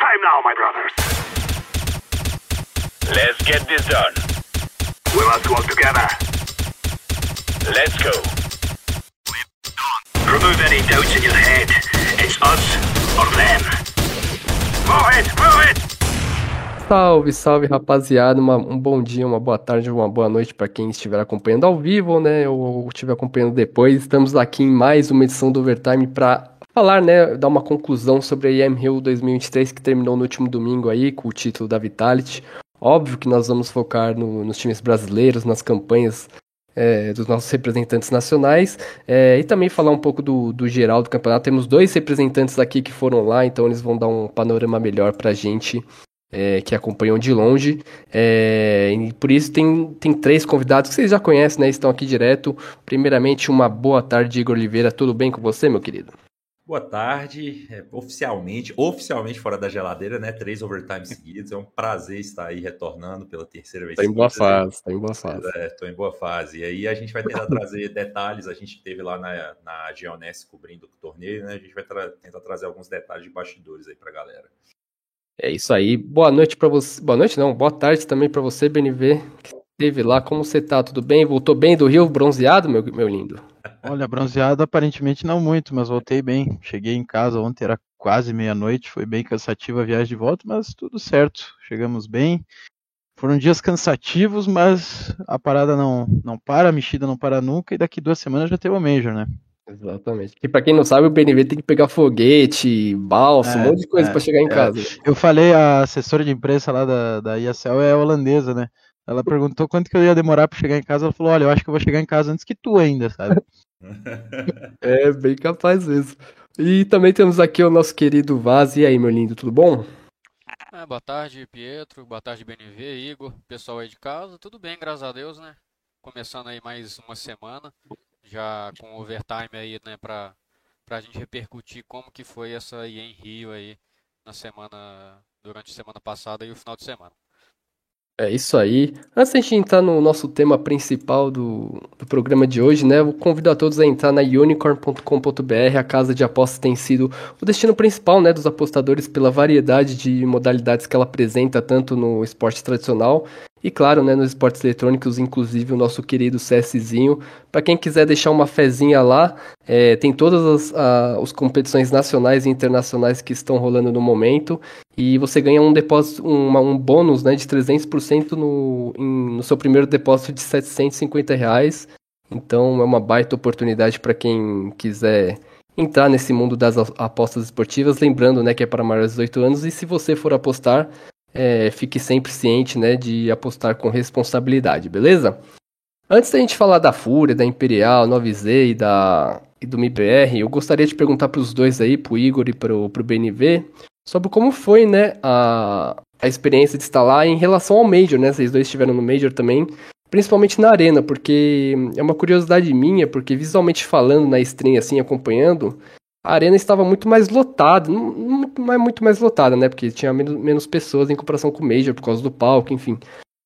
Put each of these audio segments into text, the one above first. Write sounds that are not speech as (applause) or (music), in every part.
time now, my brothers. Let's get this done. We must work together. Let's go. Remove any doubts in your head. It's us or them. Move it, move it! Salve, salve rapaziada, Uma- um bom dia, uma boa tarde, uma boa noite para quem estiver acompanhando ao vivo, né, ou estiver acompanhando depois. Estamos aqui em mais uma edição do Overtime para falar, né, dar uma conclusão sobre a IM Rio 2023 que terminou no último domingo aí com o título da Vitality. Óbvio que nós vamos focar no- nos times brasileiros, nas campanhas é, dos nossos representantes nacionais é, e também falar um pouco do, do geral do campeonato. Temos dois representantes aqui que foram lá, então eles vão dar um panorama melhor pra gente é, que acompanham de longe. É, e por isso tem, tem três convidados que vocês já conhecem, né? Estão aqui direto. Primeiramente, uma boa tarde, Igor Oliveira. Tudo bem com você, meu querido? Boa tarde, É, oficialmente, oficialmente fora da geladeira, né? Três overtimes seguidos. É um prazer estar aí retornando pela terceira vez. Tá em boa né? fase, tá em boa fase. É, tô em boa fase. E aí a gente vai tentar trazer (laughs) detalhes. A gente teve lá na, na Geoness cobrindo o torneio, né? A gente vai tra- tentar trazer alguns detalhes de bastidores aí pra galera. É isso aí. Boa noite pra você. Boa noite, não. Boa tarde também pra você, BNV, que esteve lá. Como você tá? Tudo bem? Voltou bem do Rio, bronzeado, meu, meu lindo? Olha, bronzeado aparentemente não muito, mas voltei bem. Cheguei em casa ontem, era quase meia-noite, foi bem cansativa a viagem de volta, mas tudo certo. Chegamos bem. Foram dias cansativos, mas a parada não, não para, a mexida não para nunca, e daqui duas semanas já tem o Major, né? Exatamente. E pra quem não sabe, o BNV tem que pegar foguete, balsa, um É, monte de coisa é, pra chegar em é. casa. Eu falei, a assessora de imprensa lá da, da ISL é holandesa, né? Ela perguntou quanto que eu ia demorar pra chegar em casa. Ela falou: Olha, eu acho que eu vou chegar em casa antes que tu ainda, sabe? (laughs) É, bem capaz mesmo. E também temos aqui o nosso querido Vaz. E aí, meu lindo, tudo bom? É, boa tarde, Pietro. Boa tarde, BNV, Igor, pessoal aí de casa. Tudo bem, graças a Deus, né? Começando aí mais uma semana, já com overtime aí, né, pra, pra gente repercutir como que foi essa IEM Rio aí na semana, durante a semana passada e o final de semana. É isso aí. Antes da gente entrar no nosso tema principal do, do programa de hoje, né? Eu convido a todos a entrar na unicorn.com.br. A casa de apostas tem sido o destino principal, né, dos apostadores pela variedade de modalidades que ela apresenta, tanto no esporte tradicional e, claro, né, nos esportes eletrônicos, inclusive o nosso querido CSzinho. Para quem quiser deixar uma fezinha lá, é, tem todas as, a- as competições nacionais e internacionais que estão rolando no momento. E você ganha um depósito, uma- um bônus né, de 300% no, em- no seu primeiro depósito de 750 reais. Então é uma baita oportunidade para quem quiser entrar nesse mundo das apostas esportivas. Lembrando né, que é para maiores de 18 anos. E se você for apostar, é, fique sempre ciente né, de apostar com responsabilidade, beleza? Antes da gente falar da Fúria, da Imperial, Nova Z e, da, e do MIBR, eu gostaria de perguntar para os dois aí, pro Igor e pro, pro BNV, sobre como foi, né, a, a experiência de estar lá em relação ao Major, né? Vocês dois estiveram no Major também, principalmente na arena, porque é uma curiosidade minha, porque visualmente falando na stream, assim, acompanhando, a arena estava muito mais lotada, não é muito mais lotada, né? Porque tinha menos, menos pessoas em comparação com o Major, por causa do palco, enfim.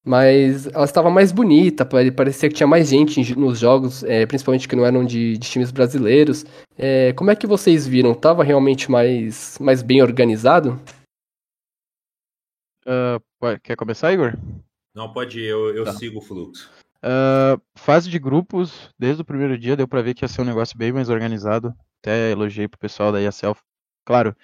Mas ela estava mais bonita, pare- parecia que tinha mais gente nos jogos, é, principalmente que não eram de, de times brasileiros. É, como é que vocês viram? Tava realmente mais, mais bem organizado? Pode- quer começar, Igor? Não, pode ir, eu, eu Tá. sigo o fluxo. Ah, fase de grupos, desde o primeiro dia deu pra ver que ia ser um negócio bem mais organizado. Até elogiei pro pessoal da ESL. Claro,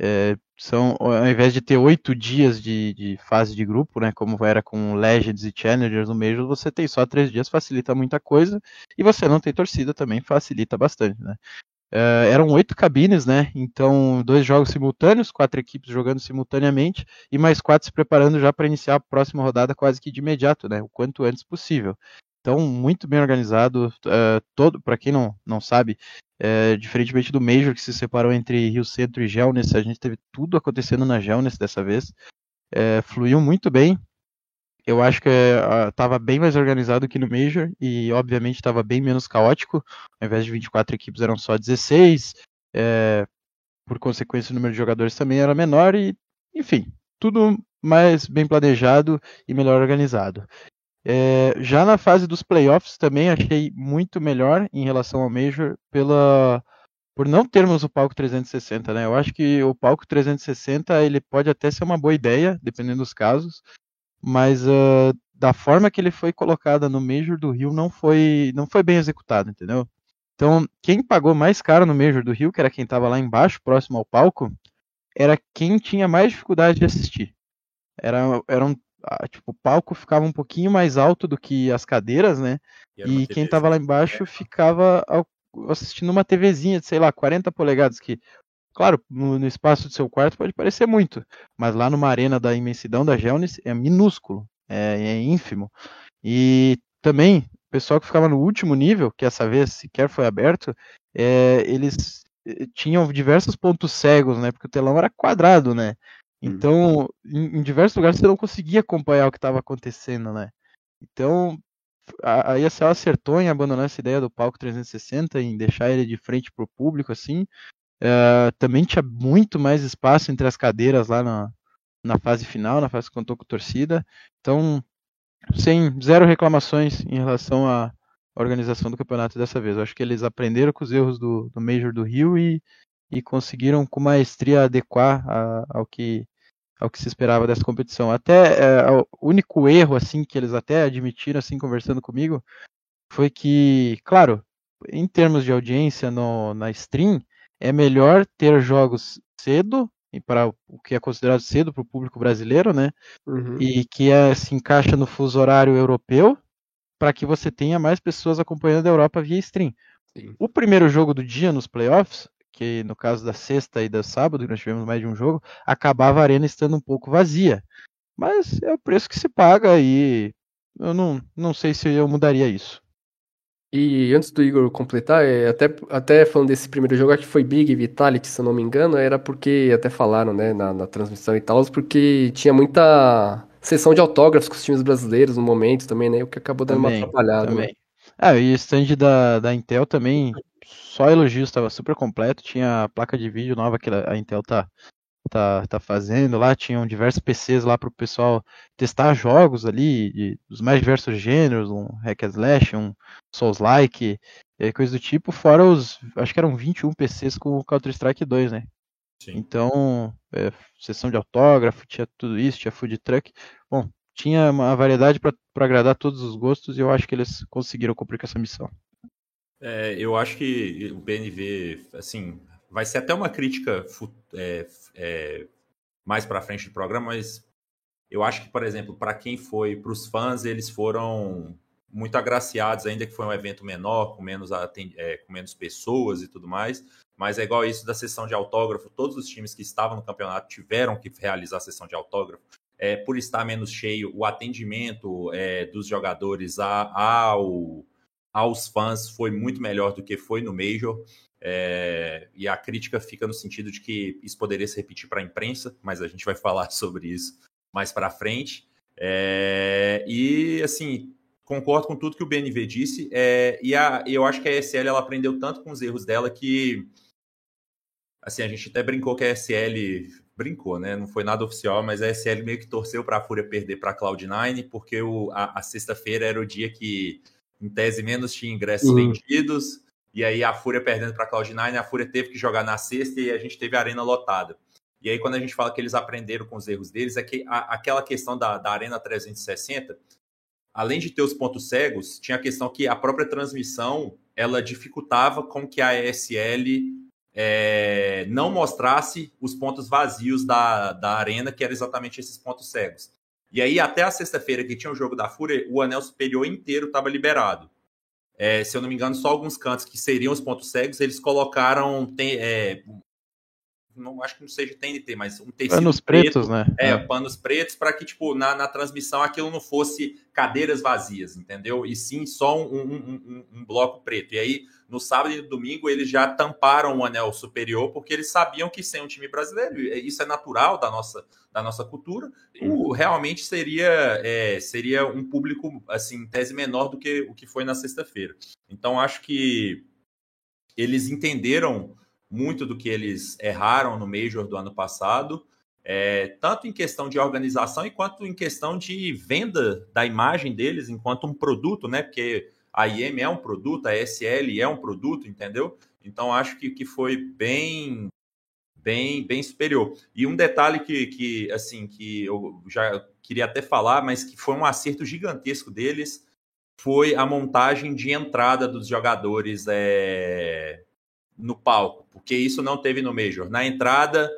é, são, ao invés de ter oito dias de, de fase de grupo, né, como era com Legends e Challengers no Major, você tem só três dias, facilita muita coisa. E você não tem torcida também, facilita bastante, né. É, eram oito cabines, né? Então, dois jogos simultâneos, quatro equipes jogando simultaneamente e mais quatro se preparando já para iniciar a próxima rodada quase que de imediato, né? O quanto antes possível. Então, muito bem organizado. é, todo, para quem não, não sabe, é, diferentemente do Major que se separou entre Rio Centro e Gelness, a gente teve tudo acontecendo na Gelness dessa vez. É, fluiu muito bem. Eu acho que estava bem mais organizado que no Major e, obviamente, estava bem menos caótico. Ao invés de 24 equipes, eram só 16. É, por consequência, o número de jogadores também era menor e, enfim, tudo mais bem planejado e melhor organizado. É, já na fase dos playoffs também achei muito melhor em relação ao Major pela, por não termos o palco 360, né? Eu acho que o palco 360 ele pode até ser uma boa ideia, dependendo dos casos, mas uh, da forma que ele foi colocada no Major do Rio não foi não foi bem executado, entendeu? Então, quem pagou mais caro no Major do Rio, que era quem estava lá embaixo, próximo ao palco, era quem tinha mais dificuldade de assistir. Era, era um, tipo, o palco ficava um pouquinho mais alto do que as cadeiras, né? E, e quem estava lá embaixo ficava assistindo uma TVzinha de, sei lá, 40 polegadas, que, claro, no, no, espaço do seu quarto pode parecer muito, mas lá numa arena da imensidão da Gelnis é minúsculo, é, é ínfimo. E também, o pessoal que ficava no último nível, que essa vez sequer foi aberto, é, eles eh, tinham diversos pontos cegos, né? Porque o telão era quadrado, né? Hum. Então, em, em diversos lugares você não conseguia acompanhar o que estava acontecendo, né? Então, a, a ESL acertou em abandonar essa ideia do palco 360, em deixar ele de frente para o público, assim. Uh, também tinha muito mais espaço entre as cadeiras lá na, na fase final, na fase que contou com torcida. Então, sem zero reclamações em relação à organização do campeonato dessa vez. Eu acho que eles aprenderam com os erros do, do Major do Rio e, e conseguiram com maestria adequar a, ao que ao que se esperava dessa competição. Até é, o único erro assim que eles até admitiram assim conversando comigo foi que, claro, em termos de audiência no, na stream, é melhor ter jogos cedo e para o que é considerado cedo para o público brasileiro, né? Uhum. E que é, se encaixa no fuso horário europeu, para que você tenha mais pessoas acompanhando a Europa via stream. Sim. O primeiro jogo do dia nos playoffs que no caso da sexta e da sábado, que nós tivemos mais de um jogo, acabava a arena estando um pouco vazia. Mas é o preço que se paga e eu não, não sei se eu mudaria isso. E antes do Igor completar, é, até, até falando desse primeiro jogo, acho que foi Big Vitality, se eu não me engano, era porque, até falaram, né, na, na transmissão e tal, porque tinha muita sessão de autógrafos com os times brasileiros no momento também, né, o que acabou dando também, uma atrapalhada. Né. Também. Né? Ah, e o stand da, da Intel também só elogios, estava super completo. Tinha a placa de vídeo nova que a Intel tá, tá, tá fazendo lá. Tinham diversos PCs lá para o pessoal testar jogos ali, de, dos mais diversos gêneros, um hack and slash, um Souls-like, coisa do tipo. Fora os, acho que eram 21 PCs com o Counter-Strike 2, né? Sim. Então, é, sessão de autógrafo, tinha tudo isso, tinha food truck. Bom, tinha uma variedade para agradar todos os gostos e eu acho que eles conseguiram cumprir com essa missão. É, eu acho que o BNV, assim, vai ser até uma crítica é, é, mais para frente do programa, mas eu acho que, por exemplo, para quem foi, para os fãs, eles foram muito agraciados, ainda que foi um evento menor, com menos, é, com menos pessoas e tudo mais. Mas é igual isso da sessão de autógrafo. Todos os times que estavam no campeonato tiveram que realizar a sessão de autógrafo. É, por estar menos cheio, o atendimento é, dos jogadores ao, aos fãs foi muito melhor do que foi no Major. É, e a crítica fica no sentido de que isso poderia se repetir para a imprensa, mas a gente vai (laughs) falar sobre isso mais para frente. É, e assim, concordo com tudo que o BNV disse. É, e a, eu acho que a SL ela aprendeu tanto com os erros dela que assim, a gente até brincou que a SL brincou, né? Não foi nada oficial, mas a SL meio que torceu para a Fúria perder para a Cloud9, porque o, a, a sexta-feira era o dia que em tese menos tinha ingressos uhum. vendidos, e aí a Fúria perdendo para a Cloud9, a Fúria teve que jogar na sexta e a gente teve a arena lotada. E aí, quando a gente fala que eles aprenderam com os erros deles, é que a, aquela questão da, da Arena 360, além de ter os pontos cegos, tinha a questão que a própria transmissão ela dificultava com que a ESL é, não mostrasse os pontos vazios da, da arena, que eram exatamente esses pontos cegos. E aí, até a sexta-feira que tinha o jogo da Fúria, o anel superior inteiro estava liberado. É, se eu não me engano, só alguns cantos que seriam os pontos cegos, eles colocaram. Tem, é, não acho que não seja TNT, mas um tecido panos preto, pretos, né? É, é. panos pretos para que tipo na, na transmissão aquilo não fosse cadeiras vazias, entendeu? E sim só um, um, um, um bloco preto. E aí no sábado e no domingo eles já tamparam o anel superior porque eles sabiam que sem um time brasileiro, isso é natural da nossa, da nossa cultura, o, realmente seria, é, seria um público, assim, tese menor do que o que foi na sexta-feira. Então acho que eles entenderam muito do que eles erraram no Major do ano passado, é, tanto em questão de organização quanto em questão de venda da imagem deles enquanto um produto, né? Porque a IM é um produto, a SL é um produto, entendeu? Então acho que, que foi bem bem bem superior. E um detalhe que, que assim que eu já queria até falar, mas que foi um acerto gigantesco deles, foi a montagem de entrada dos jogadores é, no palco, porque isso não teve no Major. Na entrada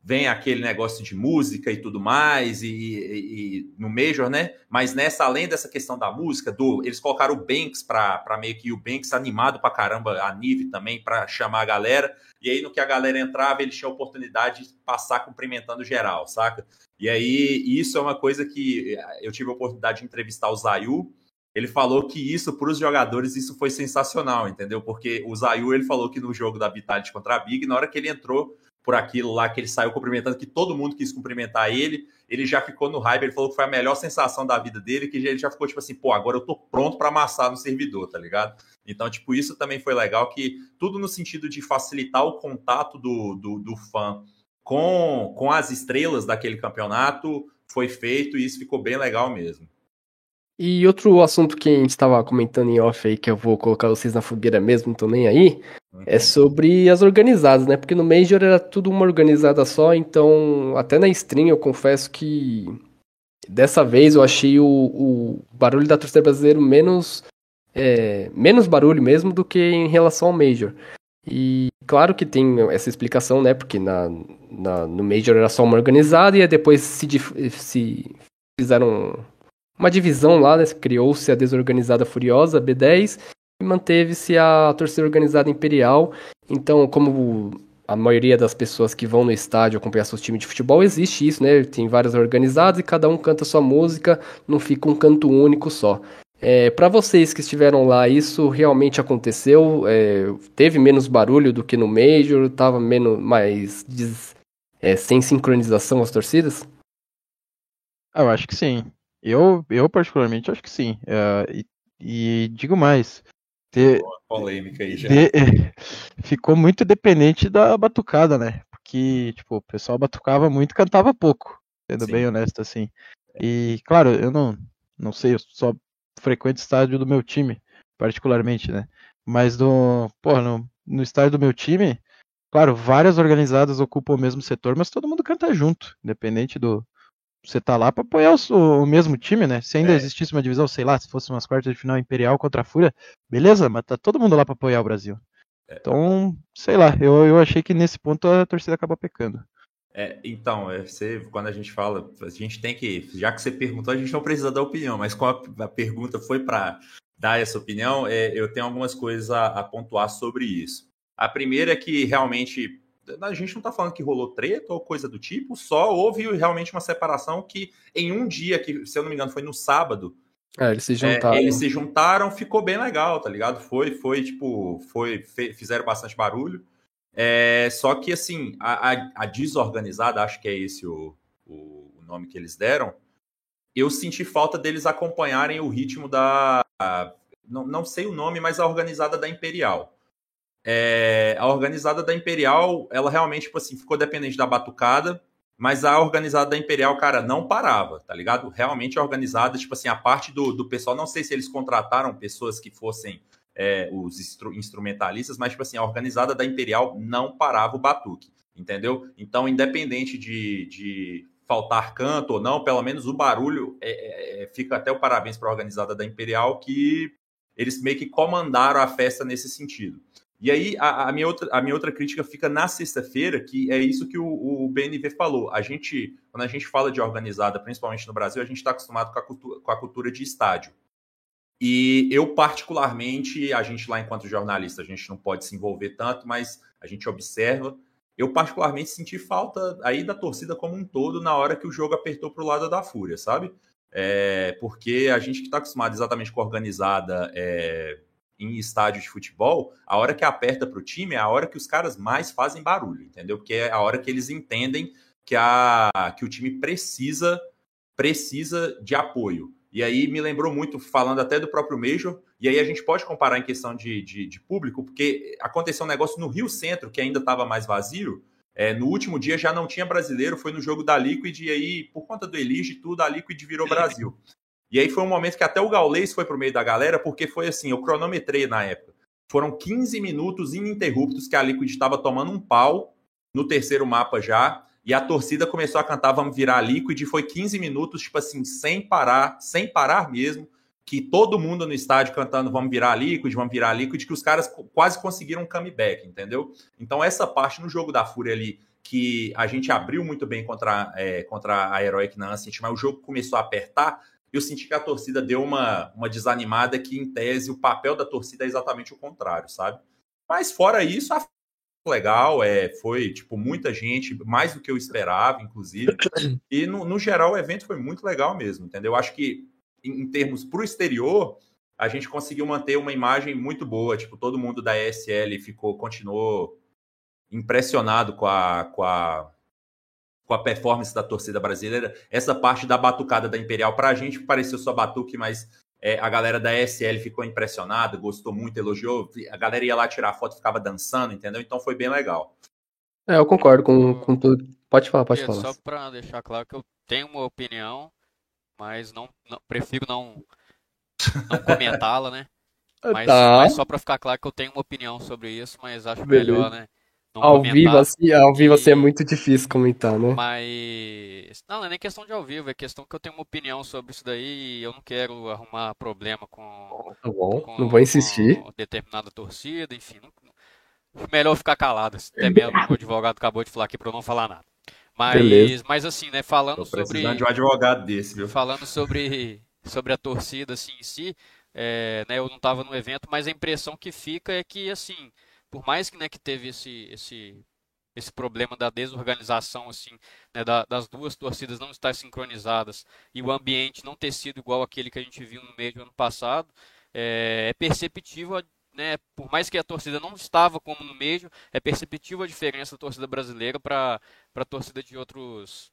vem aquele negócio de música e tudo mais, e, e, e, no Major, né? Mas nessa, além dessa questão da música, do eles colocaram o Banks para meio que o Banks animado pra caramba, a Nive também, para chamar a galera. E aí, no que a galera entrava, eles tinham a oportunidade de passar cumprimentando geral, saca? E aí, isso é uma coisa que eu tive a oportunidade de entrevistar o Zayu. Ele falou que isso, para os jogadores, isso foi sensacional, entendeu? Porque o Zayu, ele falou que no jogo da Vitality contra a Big, na hora que ele entrou, por aquilo lá que ele saiu cumprimentando, que todo mundo quis cumprimentar ele. Ele já ficou no hype, ele falou que foi a melhor sensação da vida dele, que ele já ficou tipo assim, pô, agora eu tô pronto para amassar no servidor, tá ligado? Então, tipo, isso também foi legal, que tudo no sentido de facilitar o contato do, do, do fã com, com as estrelas daquele campeonato foi feito e isso ficou bem legal mesmo. E outro assunto que a gente estava comentando em off aí, que eu vou colocar vocês na fogueira mesmo, não tô nem aí, é sobre as organizadas, né? Porque no Major era tudo uma organizada só, então até na stream eu confesso que dessa vez eu achei o, o barulho da torcida brasileira menos, é, menos barulho mesmo do que em relação ao Major. E claro que tem essa explicação, né? Porque na, na, no Major era só uma organizada e depois se, se fizeram uma divisão lá, né? Criou-se a Desorganizada Furiosa, B10, e manteve-se a torcida organizada imperial. Então, como a maioria das pessoas que vão no estádio acompanhar seus times de futebol, existe isso, né? Tem várias organizadas e cada um canta sua música, não fica um canto único só. É, para vocês que estiveram lá, isso realmente aconteceu? É, teve menos barulho do que no Major? Tava menos, mais é, sem sincronização as torcidas? Ah, eu acho que sim. Eu, eu particularmente acho que sim. É, e, e digo mais, polêmica aí já. De, (laughs) ficou muito dependente da batucada, né? Porque, tipo, o pessoal batucava muito e cantava pouco, sendo Sim. bem honesto assim. E, claro, eu não, não sei, eu só frequento estádio do meu time, particularmente, né? Mas do, porra, no, no estádio do meu time, claro, várias organizadas ocupam o mesmo setor, mas todo mundo canta junto, independente do, você tá lá para apoiar o, o, mesmo time, né? Se ainda é. existisse uma divisão, sei lá, se fosse umas quartas de final Imperial contra a Fúria, beleza, mas tá todo mundo lá para apoiar o Brasil. É. Então, sei lá, eu, eu achei que nesse ponto a torcida acaba pecando. É, então, é, você, quando a gente fala, a gente tem que, já que você perguntou, a gente não precisa dar opinião, mas como a, a pergunta foi para dar essa opinião, é, eu tenho algumas coisas a, a pontuar sobre isso. A primeira é que realmente a gente não está falando que rolou treta ou coisa do tipo, só houve realmente uma separação que em um dia, que se eu não me engano foi no sábado, é, eles se juntaram. É, eles se juntaram, ficou bem legal, tá ligado? Foi, foi tipo, foi, fizeram bastante barulho. É, só que assim, a, a, a, desorganizada, acho que é esse o, o, o, nome que eles deram. Eu senti falta deles acompanharem o ritmo da. A, não, não sei o nome, mas a organizada da Imperial. É, a organizada da Imperial, ela realmente, tipo assim, ficou dependente da batucada, mas a organizada da Imperial, cara, não parava, tá ligado? Realmente a organizada, tipo assim, a parte do, do pessoal, não sei se eles contrataram pessoas que fossem é, os instru instrumentalistas, mas, tipo assim, a organizada da Imperial não parava o batuque, entendeu? Então, independente de, de faltar canto ou não, pelo menos o barulho é, é, fica até o parabéns para a organizada da Imperial, que eles meio que comandaram a festa nesse sentido. E aí, a, a, minha, outra, a minha outra crítica fica na sexta-feira, que é isso que o, o, BNV falou. A gente, quando a gente fala de organizada, principalmente no Brasil, a gente está acostumado com a, cultura, com a cultura de estádio. E eu, particularmente, a gente lá enquanto jornalista, a gente não pode se envolver tanto, mas a gente observa. Eu, particularmente, senti falta aí da torcida como um todo na hora que o jogo apertou para o lado da Fúria, sabe? É, porque a gente que está acostumado exatamente com a organizada, é, em estádio de futebol, a hora que aperta para o time é a hora que os caras mais fazem barulho, entendeu? Porque é a hora que eles entendem que, a, que o time precisa precisa de apoio. E aí me lembrou muito, falando até do próprio Major, e aí a gente pode comparar em questão de, de, de público, porque aconteceu um negócio no Rio Centro, que ainda estava mais vazio, é, no último dia já não tinha brasileiro, foi no jogo da Liquid, e aí, por conta do Elige e tudo, a Liquid virou Brasil. E aí foi um momento que até o Gaulês foi pro meio da galera, porque foi assim, eu cronometrei na época. foram 15 minutos ininterruptos que a Liquid estava tomando um pau no terceiro mapa já, e a torcida começou a cantar Vamos virar Liquid, e foi 15 minutos, tipo assim, sem parar, sem parar mesmo, que todo mundo no estádio cantando Vamos virar Liquid, vamos virar Liquid, que os caras quase conseguiram um comeback, entendeu? Então essa parte no jogo da Fúria ali, que a gente abriu muito bem contra, é, contra a Heroic Nancy, mas o jogo começou a apertar, eu senti que a torcida deu uma, uma desanimada que, em tese, o papel da torcida é exatamente o contrário, sabe? Mas fora isso, a legal, é, foi tipo muita gente, mais do que eu esperava, inclusive. (coughs) E no, no geral o evento foi muito legal mesmo, entendeu? Acho que em, em termos para o exterior, a gente conseguiu manter uma imagem muito boa. Tipo, todo mundo da ESL ficou, continuou impressionado com a, com a com a performance da torcida brasileira. Essa parte da batucada da Imperial, para a gente pareceu só batuque, mas é, a galera da SL ficou impressionada, gostou muito, elogiou. A galera ia lá tirar foto, ficava dançando, entendeu? Então foi bem legal. É, eu concordo com, com tudo. Pode falar, pode falar. Só para deixar claro que eu tenho uma opinião, mas não, não prefiro não, não comentá-la, né? (laughs) Mas, tá. mas só para ficar claro que eu tenho uma opinião sobre isso, mas acho Beleza. melhor, né? Ao vivo, assim, ao vivo assim é muito difícil comentar, né? Mas. Não, não é nem questão de ao vivo, é questão que eu tenho uma opinião sobre isso daí e eu não quero arrumar problema com. Tá bom, com, não vou insistir. Com determinada torcida, enfim. Não... Melhor ficar calado. Até mesmo o advogado acabou de falar aqui pra eu não falar nada. Mas, mas assim, né, falando Tô sobre. de um advogado desse, viu? Falando sobre, sobre a torcida assim, em si, é, né, eu não estava no evento, mas a impressão que fica é que, assim, por mais que, né, que teve esse, esse, esse problema da desorganização, assim, né, da, das duas torcidas não estar sincronizadas e o ambiente não ter sido igual aquele que a gente viu no meio do ano passado, é, é perceptível, né, por mais que a torcida não estava como no meio, é perceptível a diferença da torcida brasileira para a torcida de outros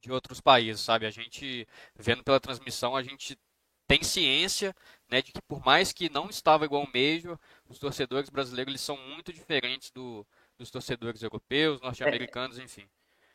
de outros países, sabe? A gente vendo pela transmissão, a gente tem ciência né, de que por mais que não estava igual o Major, os torcedores brasileiros eles são muito diferentes do, dos torcedores europeus, norte-americanos, é, enfim.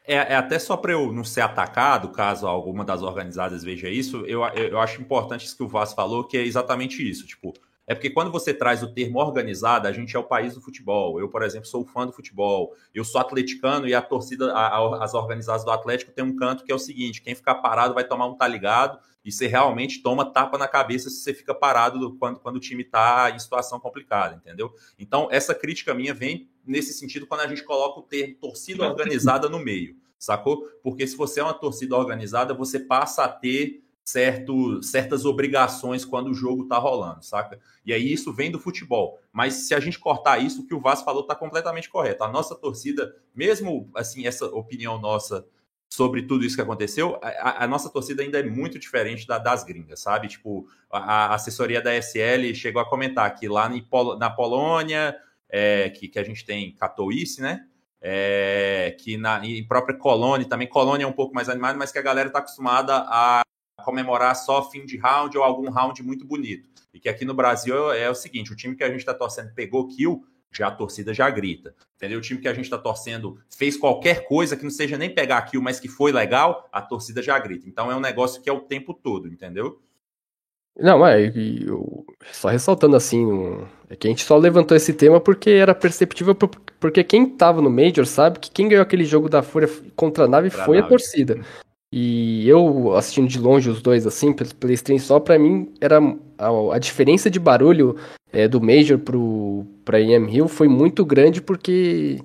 É, é, até só para eu não ser atacado, caso alguma das organizadas veja isso, eu, eu acho importante isso que o Vaz falou, que é exatamente isso. Tipo, é porque quando você traz o termo organizado, a gente é o país do futebol. Eu, por exemplo, sou fã do futebol. Eu sou atleticano e a torcida, a, a, as organizadas do Atlético tem um canto que é o seguinte: quem ficar parado vai tomar um tá ligado e você realmente toma tapa na cabeça se você fica parado quando, quando o time está em situação complicada, entendeu? Então, essa crítica minha vem nesse sentido quando a gente coloca o termo torcida organizada no meio, sacou? Porque se você é uma torcida organizada, você passa a ter certo, certas obrigações quando o jogo tá rolando, saca? E aí isso vem do futebol. Mas se a gente cortar isso, o que o Vasco falou tá completamente correto. A nossa torcida, mesmo assim, essa opinião nossa sobre tudo isso que aconteceu, a, a nossa torcida ainda é muito diferente da, das gringas, sabe? Tipo, a, a, assessoria da SL chegou a comentar que lá na Polônia, é, que, que a gente tem Katowice, né? É, que na em própria Colônia também, Colônia é um pouco mais animada, mas que a galera está acostumada a comemorar só fim de round ou algum round muito bonito. E que aqui no Brasil é o seguinte: o time que a gente está torcendo pegou kill, já a torcida já grita. Entendeu? O time que a gente está torcendo fez qualquer coisa que não seja nem pegar kill, mas que foi legal, a torcida já grita. Então é um negócio que é o tempo todo, entendeu? Não, é, eu, só ressaltando assim, um, é que a gente só levantou esse tema porque era perceptível, porque quem tava no Major sabe que quem ganhou aquele jogo da Fúria contra a nave pra foi nave. a torcida. E eu assistindo de longe os dois, assim, pelo PlayStation só, pra mim era a, a diferença de barulho é, do Major pro, pra EM Hill foi muito grande porque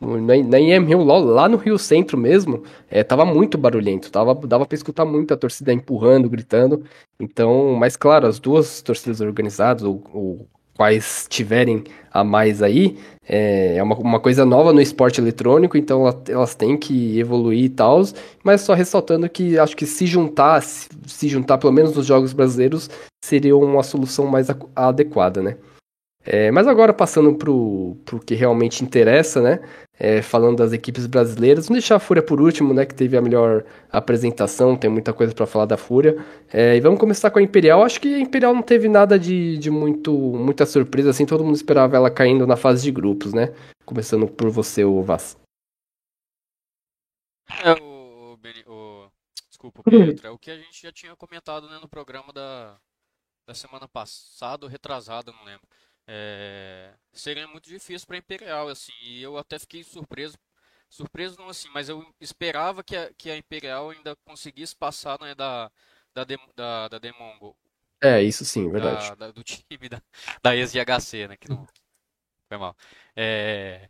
na, na EM Hill, lá, lá, no Rio Centro mesmo, é, tava muito barulhento, tava, dava pra escutar muito a torcida empurrando, gritando. Então, mas claro, as duas torcidas organizadas, ou, ou quais tiverem a mais aí, é, é uma, uma coisa nova no esporte eletrônico, então elas têm que evoluir e tal, mas só ressaltando que acho que se juntar, se, se juntar pelo menos nos jogos brasileiros, seria uma solução mais adequada, né? É, mas agora passando pro, pro que realmente interessa, né? é, falando das equipes brasileiras. Vamos deixar a Fúria por último, né? Que teve a melhor apresentação, tem muita coisa para falar da Fúria. É, e vamos começar com a Imperial. Acho que a Imperial não teve nada de, de muito, muita surpresa, assim. Todo mundo esperava ela caindo na fase de grupos, né? Começando por você, o Vaz. É, o, o, desculpa, Pedro, é o que a gente já tinha comentado né, no programa da, da semana passada, retrasada, não lembro. É, seria muito difícil para Imperial, assim. E eu até fiquei surpreso, surpreso não assim, mas eu esperava que a, que a Imperial ainda conseguisse passar né, da da, da, da Demongo. É, isso sim, verdade. Da, da, do time da, da ex-GHC, né? Que não foi mal. É,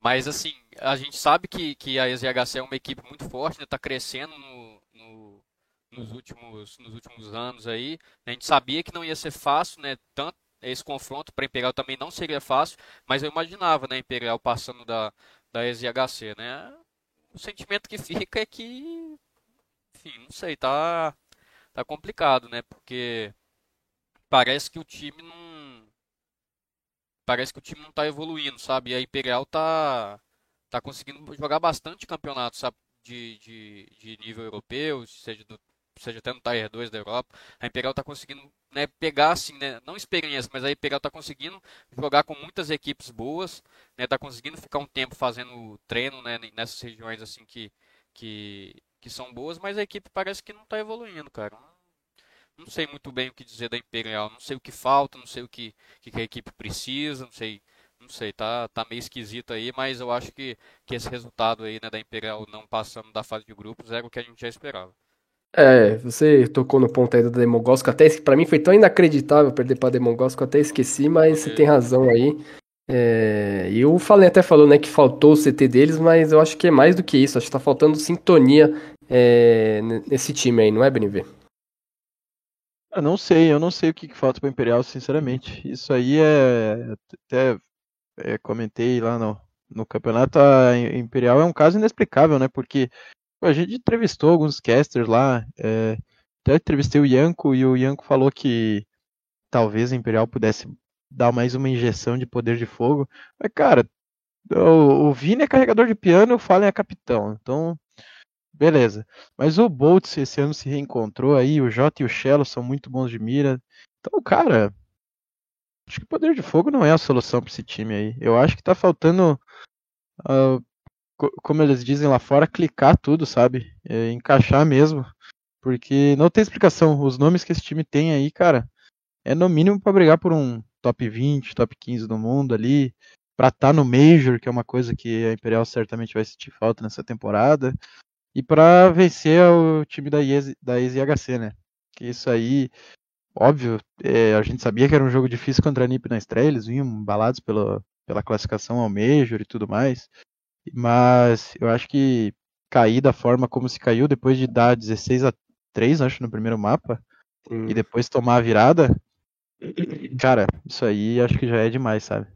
mas assim, a gente sabe que, que a ex-GHC é uma equipe muito forte, né? Tá crescendo no, no, nos, últimos, nos últimos anos aí. A gente sabia que não ia ser fácil, né? Tanto esse confronto para Imperial também não seria fácil, mas eu imaginava, né, Imperial passando da, da ex-GHC, né? O sentimento que fica é que, enfim, não sei, tá tá complicado, né? Porque parece que o time não parece que o time não tá evoluindo, sabe? E a Imperial tá tá conseguindo jogar bastante campeonato, sabe? De, de, de nível europeu, seja do seja até no Tier 2 da Europa, a Imperial está conseguindo né, pegar, assim, né, não experiência, mas a Imperial está conseguindo jogar com muitas equipes boas, está né, conseguindo ficar um tempo fazendo treino né, nessas regiões assim que, que, que são boas, mas a equipe parece que não está evoluindo, cara. Não, não, sei muito bem o que dizer da Imperial, não sei o que falta, não sei o que, que a equipe precisa, não sei, não sei, tá, tá meio esquisito aí, mas eu acho que, que esse resultado aí, né, da Imperial não passando da fase de grupos era o que a gente já esperava. É, você tocou no ponto aí do Demogorgon, até para mim foi tão inacreditável perder para Demogorgon, até esqueci, mas você tem razão aí. É, eu falei, até falou, né, que faltou o CT deles, mas eu acho que é mais do que isso. Acho que tá faltando sintonia é, nesse time aí, não é, BNV? Eu não sei, eu não sei o que, que falta para Imperial, sinceramente. Isso aí é. Até é, comentei lá no, no campeonato, a Imperial é um caso inexplicável, né? Porque a gente entrevistou alguns casters lá. É, até entrevistei o Yanko e o Yanko falou que talvez a Imperial pudesse dar mais uma injeção de poder de fogo. Mas, cara, o, o Vini é carregador de piano, o Fallen é capitão. Então, beleza. Mas o Boltz esse ano se reencontrou aí, o Jota e o Shello são muito bons de mira. Então, cara, acho que poder de fogo não é a solução para esse time aí. Eu acho que tá faltando, uh, como eles dizem lá fora, clicar tudo, sabe? É, encaixar mesmo. Porque não tem explicação. Os nomes que esse time tem aí, cara, é no mínimo para brigar por um top 20, top 15 do mundo ali, para estar tá no Major, que é uma coisa que a Imperial certamente vai sentir falta nessa temporada, e para vencer o time da IES, da EasyHC, né? Que isso aí, óbvio, é, a gente sabia que era um jogo difícil contra a NiP na estreia, eles vinham embalados pela, pela classificação ao Major e tudo mais, mas eu acho que cair da forma como se caiu, depois de dar 16 a 3, acho, no primeiro mapa, Sim. e depois tomar a virada, Cara, isso aí acho que já é demais, sabe?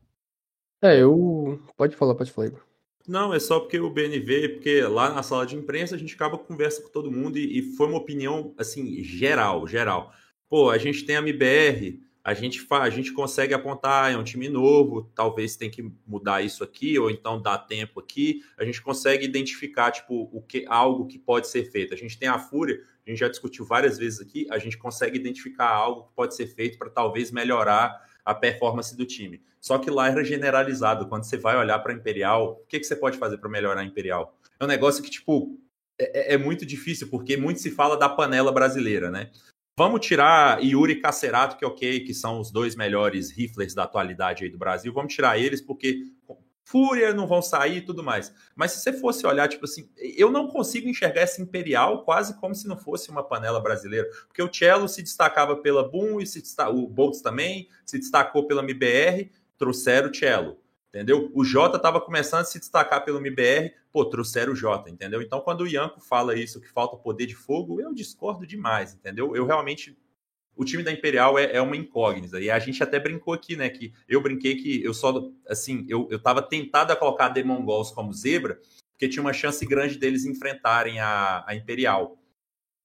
É, eu. Pode falar, pode falar, Igor. Não, é só porque o BNV, porque lá na sala de imprensa a gente acaba conversa com todo mundo e, e, foi uma opinião, assim, geral, geral. Pô, a gente tem a MBR, a gente, fa, a gente consegue apontar, é um time novo, talvez tem que mudar isso aqui, ou então dar tempo aqui. A gente consegue identificar, tipo, o que, algo que pode ser feito. A gente tem a Fúria, a gente já discutiu várias vezes aqui, a gente consegue identificar algo que pode ser feito para talvez melhorar a performance do time. Só que lá era generalizado. Quando você vai olhar para Imperial, o que, que você pode fazer para melhorar a Imperial? É um negócio que, tipo, é, é, muito difícil, porque muito se fala da panela brasileira, né? Vamos tirar Yuri Cacerato, que é ok, que são os dois melhores rifles da atualidade aí do Brasil. Vamos tirar eles, porque Fúria não vão sair e tudo mais. Mas se você fosse olhar, tipo assim, eu não consigo enxergar essa Imperial quase como se não fosse uma panela brasileira. Porque o Cello se destacava pela Boom e se o Boltz também se destacou pela MBR, trouxeram o Cello. Entendeu? O Jota estava começando a se destacar pelo MBR, pô, trouxeram o Jota, entendeu? Então, quando o Ianco fala isso, que falta poder de fogo, eu discordo demais, entendeu? Eu realmente o time da Imperial é, é, uma incógnita. E a gente até brincou aqui, né? Que eu brinquei que eu só, assim, eu, eu tava tentado a colocar The Mongols como zebra, porque tinha uma chance grande deles enfrentarem a, a Imperial.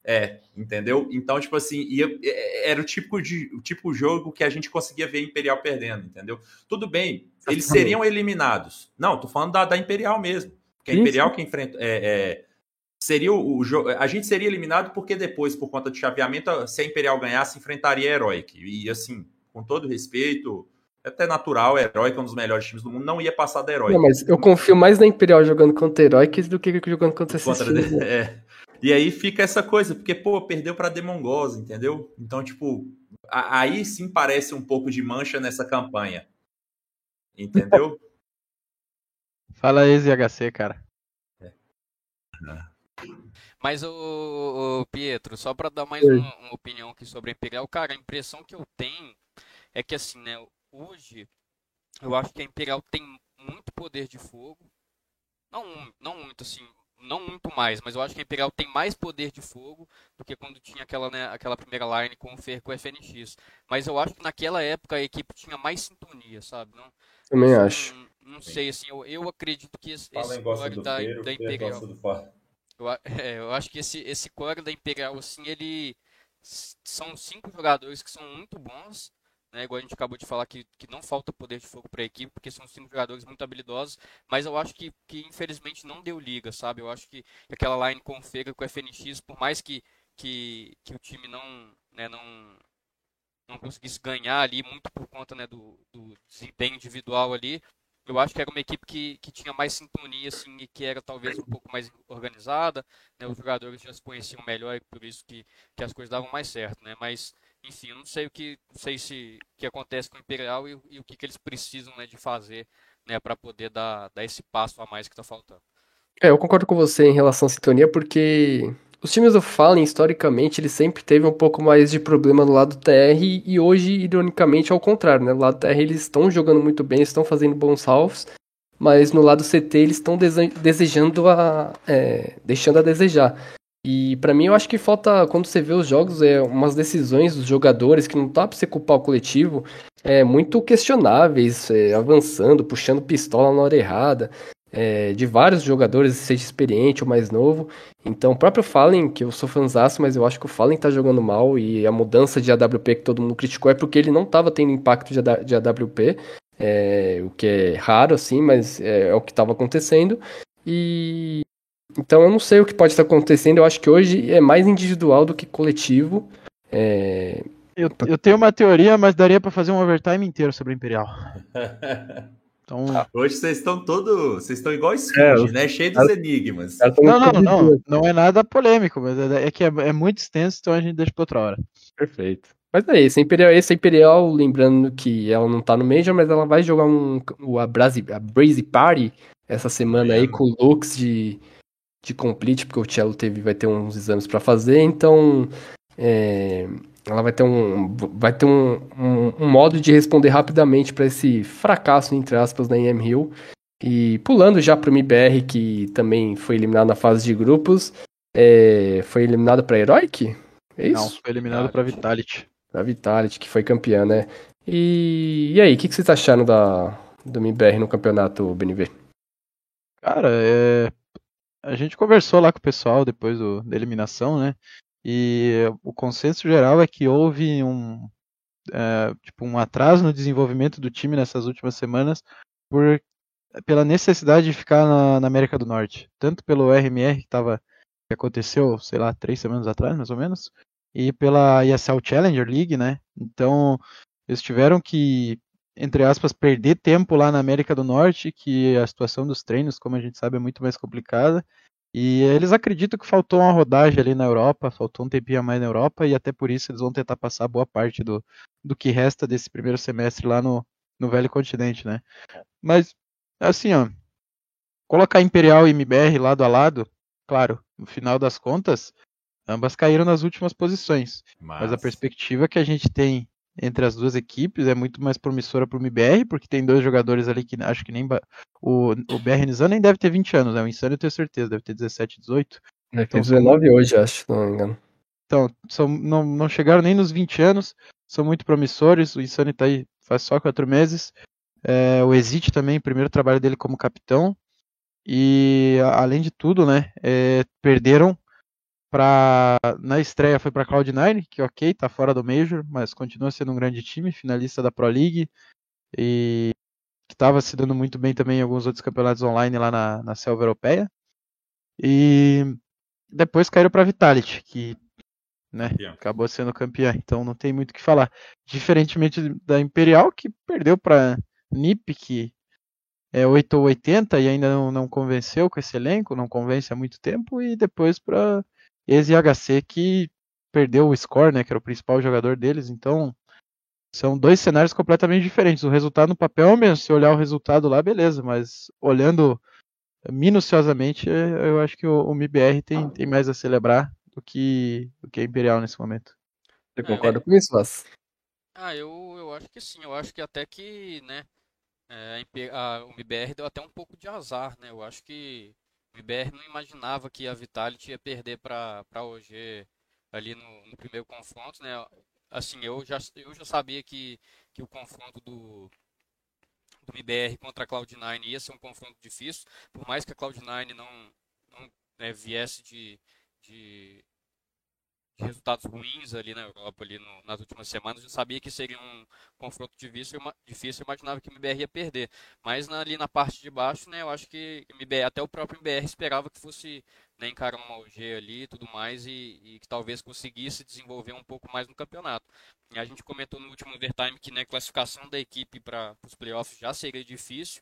É, entendeu? Então, tipo assim, ia, era o tipo de o de jogo que a gente conseguia ver a Imperial perdendo, entendeu? Tudo bem, eles seriam eliminados. Não, tô falando da, da Imperial mesmo. Porque a Imperial que enfrenta. É, é, seria o, jogo. A gente seria eliminado porque depois, por conta do chaveamento, se a Imperial ganhasse, enfrentaria a Heroic. E assim, com todo respeito, é até natural, a Heroic é um dos melhores times do mundo, não ia passar da Heroic. Não, mas eu confio mais na Imperial jogando contra a Heroic do que jogando contra esses contra times. (laughs) É. E aí fica essa coisa, porque, pô, perdeu pra Demon entendeu? Então, tipo, Aí sim parece um pouco de mancha nessa campanha. Entendeu? (laughs) Fala aí, ZHC, cara. É. Mas, o, o Pietro, só para dar mais uma, uma, opinião aqui sobre a Imperial, cara, a impressão que eu tenho é que, assim, né, hoje eu acho que a Imperial tem muito poder de fogo. Não, não muito, assim, não muito mais, mas eu acho que a Imperial tem mais poder de fogo do que quando tinha aquela, né, aquela primeira line com o Fer com o FNX. Mas eu acho que naquela época a equipe tinha mais sintonia, sabe? Não, Também assim, acho. Não, não sei, assim, eu, eu acredito que esse, esse core da, da Imperial. Eu, (laughs) é, eu acho que esse, esse core da Imperial, assim, ele. São cinco jogadores que são muito bons né? Igual a gente acabou de falar que, que não falta poder de fogo para a equipe, porque são cinco jogadores muito habilidosos, mas eu acho que, que infelizmente não deu liga, sabe? Eu acho que aquela line com Fega, com o FNX, por mais que, que, que o time não, né, não, não conseguisse ganhar ali, muito por conta né, do, do desempenho individual ali, eu acho que era uma equipe que, que tinha mais sintonia, assim, e que era talvez um pouco mais organizada, né, os jogadores já se conheciam melhor e por isso que, que as coisas davam mais certo, né, mas enfim, eu não sei o que, sei se que acontece com o Imperial e, e o que, que eles precisam né, de fazer né, para poder dar, dar esse passo a mais que está faltando. É, eu concordo com você em relação à sintonia, porque os times do Fallen, historicamente, eles sempre teve um pouco mais de problema no lado TR, e hoje, ironicamente, ao contrário, né? No lado TR eles estão jogando muito bem, estão fazendo bons halves, mas no lado CT eles estão desejando a. É, deixando a desejar. E para mim eu acho que falta, quando você vê os jogos, é umas decisões dos jogadores que não dá pra você culpar o coletivo, é muito questionáveis, é, avançando, puxando pistola na hora errada, é, de vários jogadores, seja experiente ou mais novo. Então o próprio Fallen, que eu sou fãzaço, mas eu acho que o Fallen tá jogando mal e a mudança de AWP que todo mundo criticou é porque ele não tava tendo impacto de, AWP, é, o que é raro assim, mas é, é o que estava acontecendo. E então eu não sei o que pode estar acontecendo. Eu acho que hoje é mais individual do que coletivo. É... Eu, eu tenho uma teoria, mas daria para fazer um overtime inteiro sobre o Imperial. (laughs) Então... Ah, hoje vocês estão todo, vocês estão igual Scrooge, é, né? Cheio dos enigmas. Não, não, não, não é nada polêmico, mas é, é que é, é, muito extenso, então a gente deixa para outra hora. Perfeito. Mas é isso, Imperial, esse é Imperial, lembrando que ela não tá no Major, mas ela vai jogar um, a, Brazy, a Brazy Party essa semana é. aí com looks de de complete, porque o Cello teve, vai ter uns exames para fazer, então é, ela vai ter um, vai ter um, um, um modo de responder rapidamente para esse fracasso, entre aspas, da EM Hill. E pulando já para o MBR, que também foi eliminado na fase de grupos, é, foi eliminado para Heroic? É isso? Não, foi eliminado para Vitality. Para Vitality, que foi campeã, né? E, e aí, o que, que vocês acharam da, do MBR no campeonato BNV? Cara, é, a gente conversou lá com o pessoal depois do, da eliminação, né? E o consenso geral é que houve um, é, tipo, um atraso no desenvolvimento do time nessas últimas semanas por, pela necessidade de ficar na, na América do Norte. Tanto pelo RMR que, tava, que aconteceu, sei lá, três semanas atrás, mais ou menos, e pela ESL Challenger League, né? Então, eles tiveram que entre aspas, perder tempo lá na América do Norte, que a situação dos treinos, como a gente sabe, é muito mais complicada. E eles acreditam que faltou uma rodagem ali na Europa, faltou um tempinho a mais na Europa, e até por isso eles vão tentar passar boa parte do, do que resta desse primeiro semestre lá no, no velho continente, né? Mas, assim, ó, colocar Imperial e MBR lado a lado, claro, no final das contas, ambas caíram nas últimas posições. Mas, Mas a perspectiva que a gente tem entre as duas equipes é muito mais promissora para o MBR, porque tem dois jogadores ali que acho que nem. O, o BR Nizam nem deve ter 20 anos, né? O Insano eu tenho certeza, deve ter 17, 18. É, então, tem 19 são... hoje, acho, se não me engano. Então, são, não, não chegaram nem nos 20 anos, são muito promissores. O Insano está aí faz só 4 meses. É, o Exit também, primeiro trabalho dele como capitão. E além de tudo, né, é, perderam Pra, na estreia foi para Cloud9, que ok, tá fora do Major, mas continua sendo um grande time, finalista da Pro League e que estava se dando muito bem também em alguns outros campeonatos online lá na, na selva europeia. E depois caíram para Vitality, que né, acabou sendo campeã, então não tem muito o que falar. Diferentemente da Imperial, que perdeu para NiP, que é 8 ou 80 e ainda não, não convenceu com esse elenco, não convence há muito tempo, e depois para ex-IHC que perdeu o score, né, que era o principal jogador deles, então são dois cenários completamente diferentes. O resultado no papel é o mesmo, se olhar o resultado lá, beleza, mas olhando minuciosamente, eu acho que o, o MIBR tem, tem mais a celebrar do que, do que a Imperial nesse momento. Você concorda com isso, Vas? Ah, eu, eu acho que sim. Eu acho que até que, né, é, a a- o MBR deu até um pouco de azar, né? Eu acho que o MBR não imaginava que a Vitality ia perder para para OG ali no, no primeiro confronto, né? Assim, eu já, eu já sabia que, que o confronto do, do MBR contra a Cloud9 ia ser um confronto difícil, por mais que a Cloud9 não, não né, viesse de, de, de resultados ruins ali na Europa ali no- nas últimas semanas, eu sabia que seria um confronto difícil, eu ima- difícil, eu imaginava que o MBR ia perder. Mas na- ali na parte de baixo, né, eu acho que MBR, até o próprio MBR esperava que fosse né, encarar uma OG ali e tudo mais, e, e que talvez conseguisse desenvolver um pouco mais no campeonato. E a gente comentou no último overtime que né, a classificação da equipe para os playoffs já seria difícil.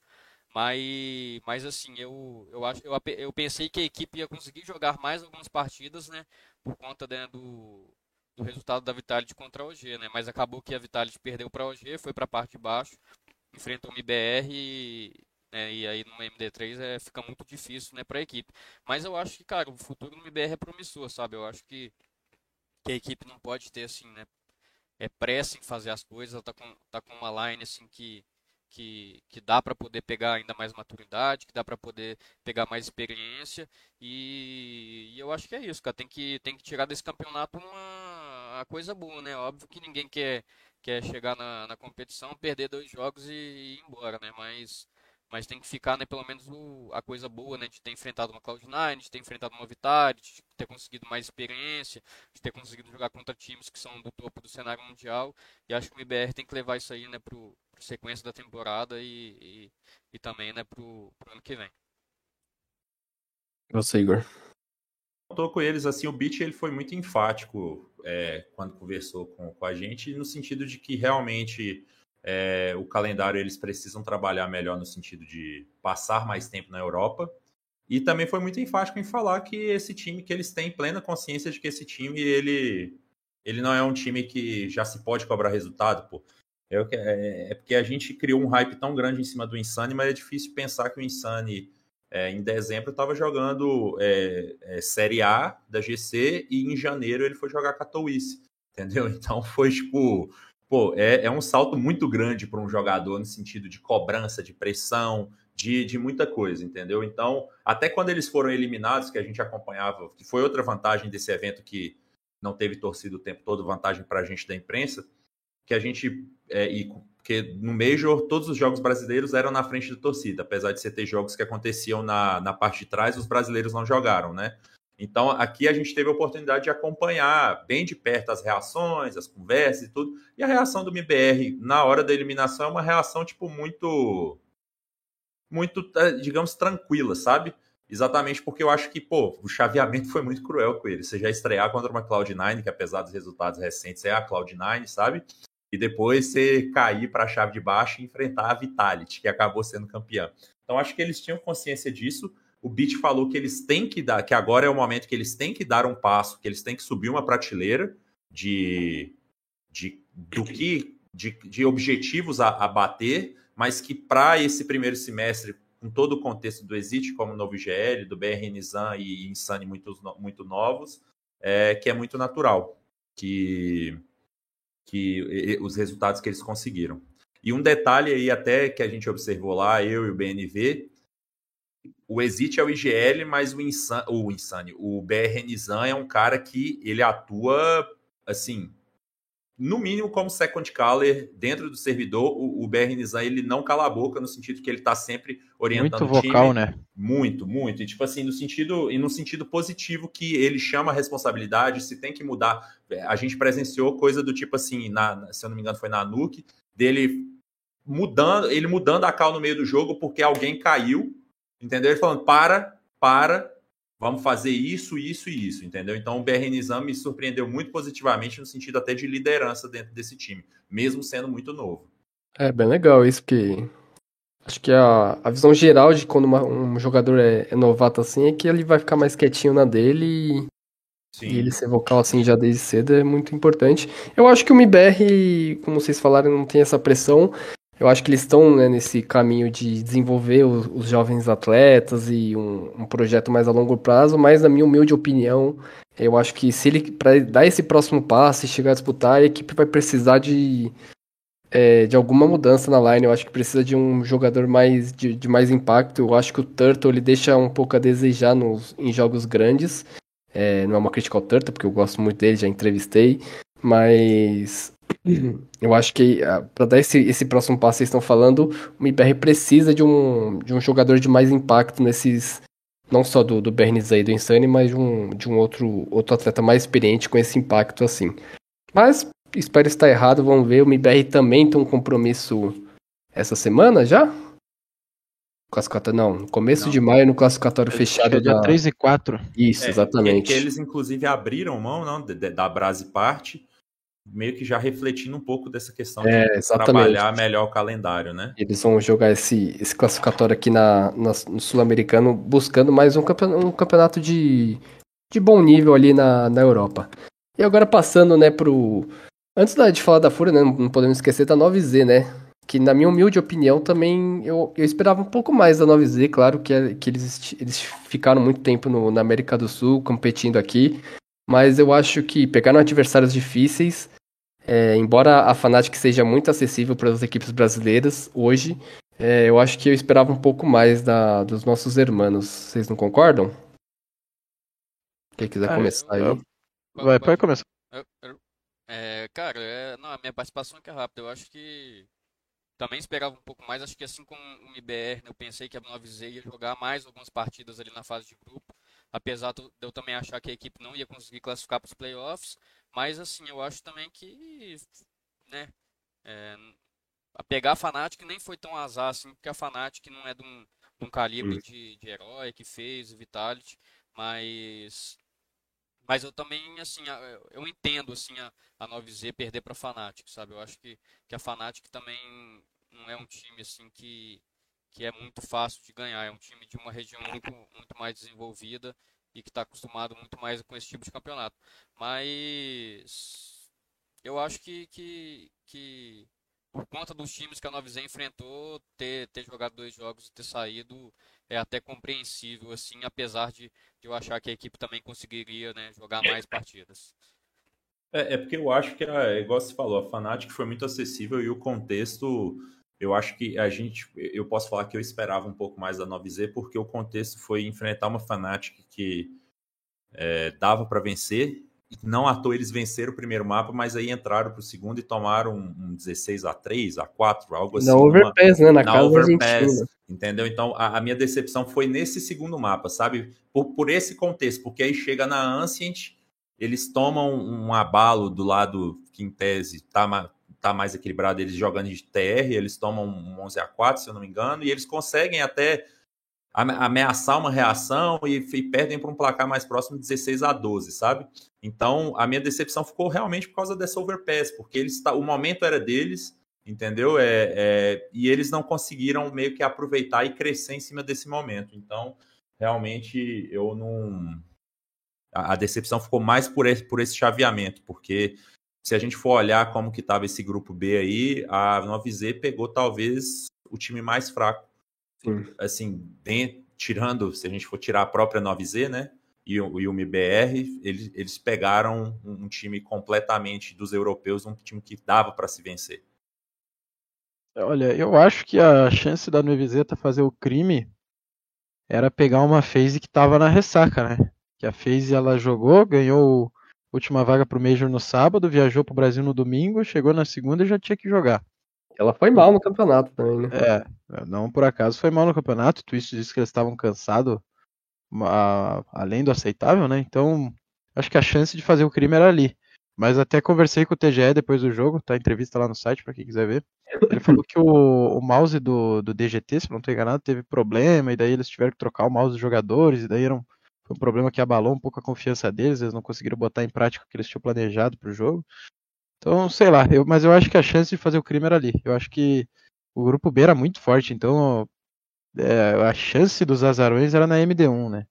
Mas, mas assim, eu, eu, acho, eu, eu pensei que a equipe ia conseguir jogar mais algumas partidas, né? Por conta né, do, do resultado da Vitality contra a OG, né? Mas acabou que a Vitality perdeu para a OG, foi para a parte de baixo, enfrentou o MBR e, né, e aí no MD3 é, fica muito difícil, né, para a equipe. Mas eu acho que, cara, o futuro no MBR é promissor, sabe? Eu acho que, que a equipe não pode ter, assim, né? É pressa em fazer as coisas, ela tá com, tá com uma line, assim, que que, que dá para poder pegar ainda mais maturidade, que dá para poder pegar mais experiência e, e eu acho que é isso, cara. Tem que, tem que tirar desse campeonato uma, uma coisa boa, né? Óbvio que ninguém quer, quer chegar na, na competição, perder dois jogos e, e ir embora, né? Mas, mas tem que ficar, né, pelo menos o, a coisa boa, né? De ter enfrentado uma Cloud9, de ter enfrentado uma Vitality, de ter conseguido mais experiência, de ter conseguido jogar contra times que são do topo do cenário mundial. E acho que o MBR tem que levar isso aí, né, pro, pro sequência da temporada e, e, e também, né, pro, pro ano que vem. Você, Igor. Tô com eles, assim, o Beat ele foi muito enfático é, quando conversou com, com a gente, no sentido de que realmente é, o calendário eles precisam trabalhar melhor no sentido de passar mais tempo na Europa. E também foi muito enfático em falar que esse time, que eles têm plena consciência de que esse time, ele, ele não é um time que já se pode cobrar resultado, pô. É, é, é porque a gente criou um hype tão grande em cima do Insane, mas é difícil pensar que o Insane, é, em dezembro, estava jogando é, é, Série A da GC e em janeiro ele foi jogar Katowice, entendeu? (laughs) Então foi tipo, pô, é, é um salto muito grande para um jogador no sentido de cobrança, de pressão, de, de muita coisa, entendeu? Então, até quando eles foram eliminados, que a gente acompanhava, que foi outra vantagem desse evento que não teve torcida o tempo todo, vantagem para a gente da imprensa, que a gente, é, e, porque no Major todos os jogos brasileiros eram na frente da torcida, apesar de você ter jogos que aconteciam na, na parte de trás, os brasileiros não jogaram, né? Então, aqui a gente teve a oportunidade de acompanhar bem de perto as reações, as conversas e tudo. E a reação do MBR na hora da eliminação é uma reação, tipo, muito. Muito, eh, digamos, tranquila, sabe? Exatamente porque eu acho que, pô, o chaveamento foi muito cruel com ele. Você já estrear contra uma Cloud9, que apesar dos resultados recentes é a Cloud9, sabe? E depois você cair para a chave de baixo e enfrentar a Vitality, que acabou sendo campeã. Então acho que eles tinham consciência disso. O Beat falou que eles têm que dar, que agora é o momento que eles têm que dar um passo, que eles têm que subir uma prateleira de, de do que de, de objetivos a, a bater, mas que para esse primeiro semestre, com todo o contexto do Exit, como Novo IGL, do BR e Insane muito, muito novos, é, que é muito natural que, que os resultados que eles conseguiram. E um detalhe aí até que a gente observou lá, eu e o BNV, o Exit é o IGL, mas o Insane, o, Insane, o BR Nizam é um cara que ele atua, assim, no mínimo como second caller dentro do servidor, o, o BR Nizam, ele não cala a boca no sentido que ele tá sempre orientando Muito o time. vocal, né? Muito, muito. E tipo assim, no sentido, e no sentido positivo que ele chama a responsabilidade, se tem que mudar. A gente presenciou coisa do tipo assim, na- se eu não me engano, foi na Nuke, dele mudando, ele mudando a cal no meio do jogo porque alguém caiu, entendeu? Ele falando, para, para, vamos fazer isso, isso e isso, entendeu? Então o BR Nizam me surpreendeu muito positivamente no sentido até de liderança dentro desse time, mesmo sendo muito novo. É bem legal isso, porque acho que a, a visão geral de quando uma- um jogador é, é novato assim é que ele vai ficar mais quietinho na dele Sim. E ele ser vocal assim já desde cedo é muito importante. Eu acho que o MBR, como vocês falaram, não tem essa pressão. Eu acho que eles estão né, nesse caminho de desenvolver os, os jovens atletas e um, um, projeto mais a longo prazo, mas na minha humilde opinião, eu acho que se ele para dar esse próximo passo e chegar a disputar, a equipe vai precisar de, é, de alguma mudança na line. Eu acho que precisa de um jogador mais de, de, mais impacto. Eu acho que o Turtle ele deixa um pouco a desejar nos, em jogos grandes. É, não é uma crítica ao Turtle, porque eu gosto muito dele, já entrevistei. Mas eu acho que ah, para dar esse, esse próximo passo que vocês estão falando, o MBR precisa de um, de um jogador de mais impacto nesses. Não só do, do Berniz aí, do Insane, mas de um, de um outro, outro atleta mais experiente com esse impacto assim. Mas espero estar errado, vamos ver. O MBR também tem um compromisso essa semana já? Classificatório, não, começo Não. de maio no classificatório fechado É dia da... 3 e 4. Isso, É, exatamente. Que, que eles, inclusive, abriram mão não, da Brase parte, meio que já refletindo um pouco dessa questão É, de exatamente. trabalhar melhor o calendário, né? Eles vão jogar esse, esse classificatório aqui na, na- no Sul-Americano, buscando mais um campeonato, um campeonato de, de bom nível ali na, na Europa. E agora passando, né, pro. Antes da- de falar da Fúria, né, não podemos esquecer da 9Z, né? Que na minha humilde opinião também eu, eu esperava um pouco mais da 9Z, claro que, é- que eles, eles ficaram muito tempo no- na América do Sul competindo aqui, mas eu acho que pegaram adversários difíceis, é, embora a Fnatic seja muito acessível para as equipes brasileiras hoje, é, eu acho que eu esperava um pouco mais da, dos nossos hermanos. Vocês não concordam? Quem quiser Ah, começar aí. eu- Vai, pode começar. É, cara, é, não, a minha participação aqui é rápida. Eu acho que também esperava um pouco mais. Acho que assim como o MBR, né, eu pensei que a 9Z ia jogar mais algumas partidas ali na fase de grupo. Apesar de eu também achar que a equipe não ia conseguir classificar para os playoffs. Mas assim, eu acho também que, né, é, a pegar a Fnatic nem foi tão azar assim, porque a Fnatic não é de um, de um calibre de, de herói que fez o Vitality. Mas mas eu também, assim, a- eu entendo, assim, a, a 9Z perder pra Fnatic, sabe? Eu acho que, que a Fnatic também não é um time, assim, que, que é muito fácil de ganhar. É um time de uma região muito, muito mais desenvolvida e que está acostumado muito mais com esse tipo de campeonato. Mas eu acho que, que, que por conta dos times que a 9Z enfrentou, ter, ter jogado dois jogos e ter saído é até compreensível, assim, apesar de, de eu achar que a equipe também conseguiria né, jogar mais partidas. É, é porque eu acho que, é, igual você falou, a Fnatic foi muito acessível e o contexto, eu acho que a gente, eu posso falar que eu esperava um pouco mais da 9Z, porque o contexto foi enfrentar uma Fnatic que é, dava para vencer, e não à toa eles venceram o primeiro mapa, mas aí entraram para o segundo e tomaram um, um 16 a 3 a 4 algo assim. na Overpass, né? Na, na casa Overpass, Argentina. entendeu? Então, a, a minha decepção foi nesse segundo mapa, sabe? Por, por esse contexto, porque aí chega na Ancient, eles tomam um abalo do lado que, em tese, tá, tá mais equilibrado, eles jogando de TR, eles tomam um 11 a 4 se eu não me engano, e eles conseguem até ame- ameaçar uma reação e, e perdem para um placar mais próximo de 16 a 12, sabe? Então, a minha decepção ficou realmente por causa dessa overpass, porque eles tá, o momento era deles, entendeu? É, é, e eles não conseguiram meio que aproveitar e crescer em cima desse momento. Então, realmente, eu não. A, a decepção ficou mais por esse, por esse chaveamento, porque se a gente for olhar como que estava esse grupo B aí, a 9Z pegou talvez o time mais fraco. Sim. Assim, bem, tirando, se a gente for tirar a própria 9Z, né? E o, e o MBR, eles, eles pegaram um, um time completamente dos europeus, um time que dava para se vencer. Olha, eu acho que a chance da Nueviseta fazer o crime era pegar uma phase que tava na ressaca, né? Que a phase ela jogou, ganhou última vaga pro Major no sábado, viajou pro Brasil no domingo, chegou na segunda e já tinha que jogar. Ela foi mal no campeonato também, né? É, não por acaso foi mal no campeonato. O Twist disse que eles estavam cansados, além do aceitável, né? Então, acho que a chance de fazer o crime era ali. Mas até conversei com o TGE depois do jogo, tá a entrevista lá no site pra quem quiser ver. Ele falou que o, o mouse do, do DGT, se não tô enganado, teve problema, e daí eles tiveram que trocar o mouse dos jogadores, e daí era um, um problema que abalou um pouco a confiança deles, eles não conseguiram botar em prática o que eles tinham planejado pro jogo. Então, sei lá, eu, mas eu acho que a chance de fazer o crime era ali. Eu acho que o grupo B era muito forte, então é, a chance dos azarões era na MD1, né?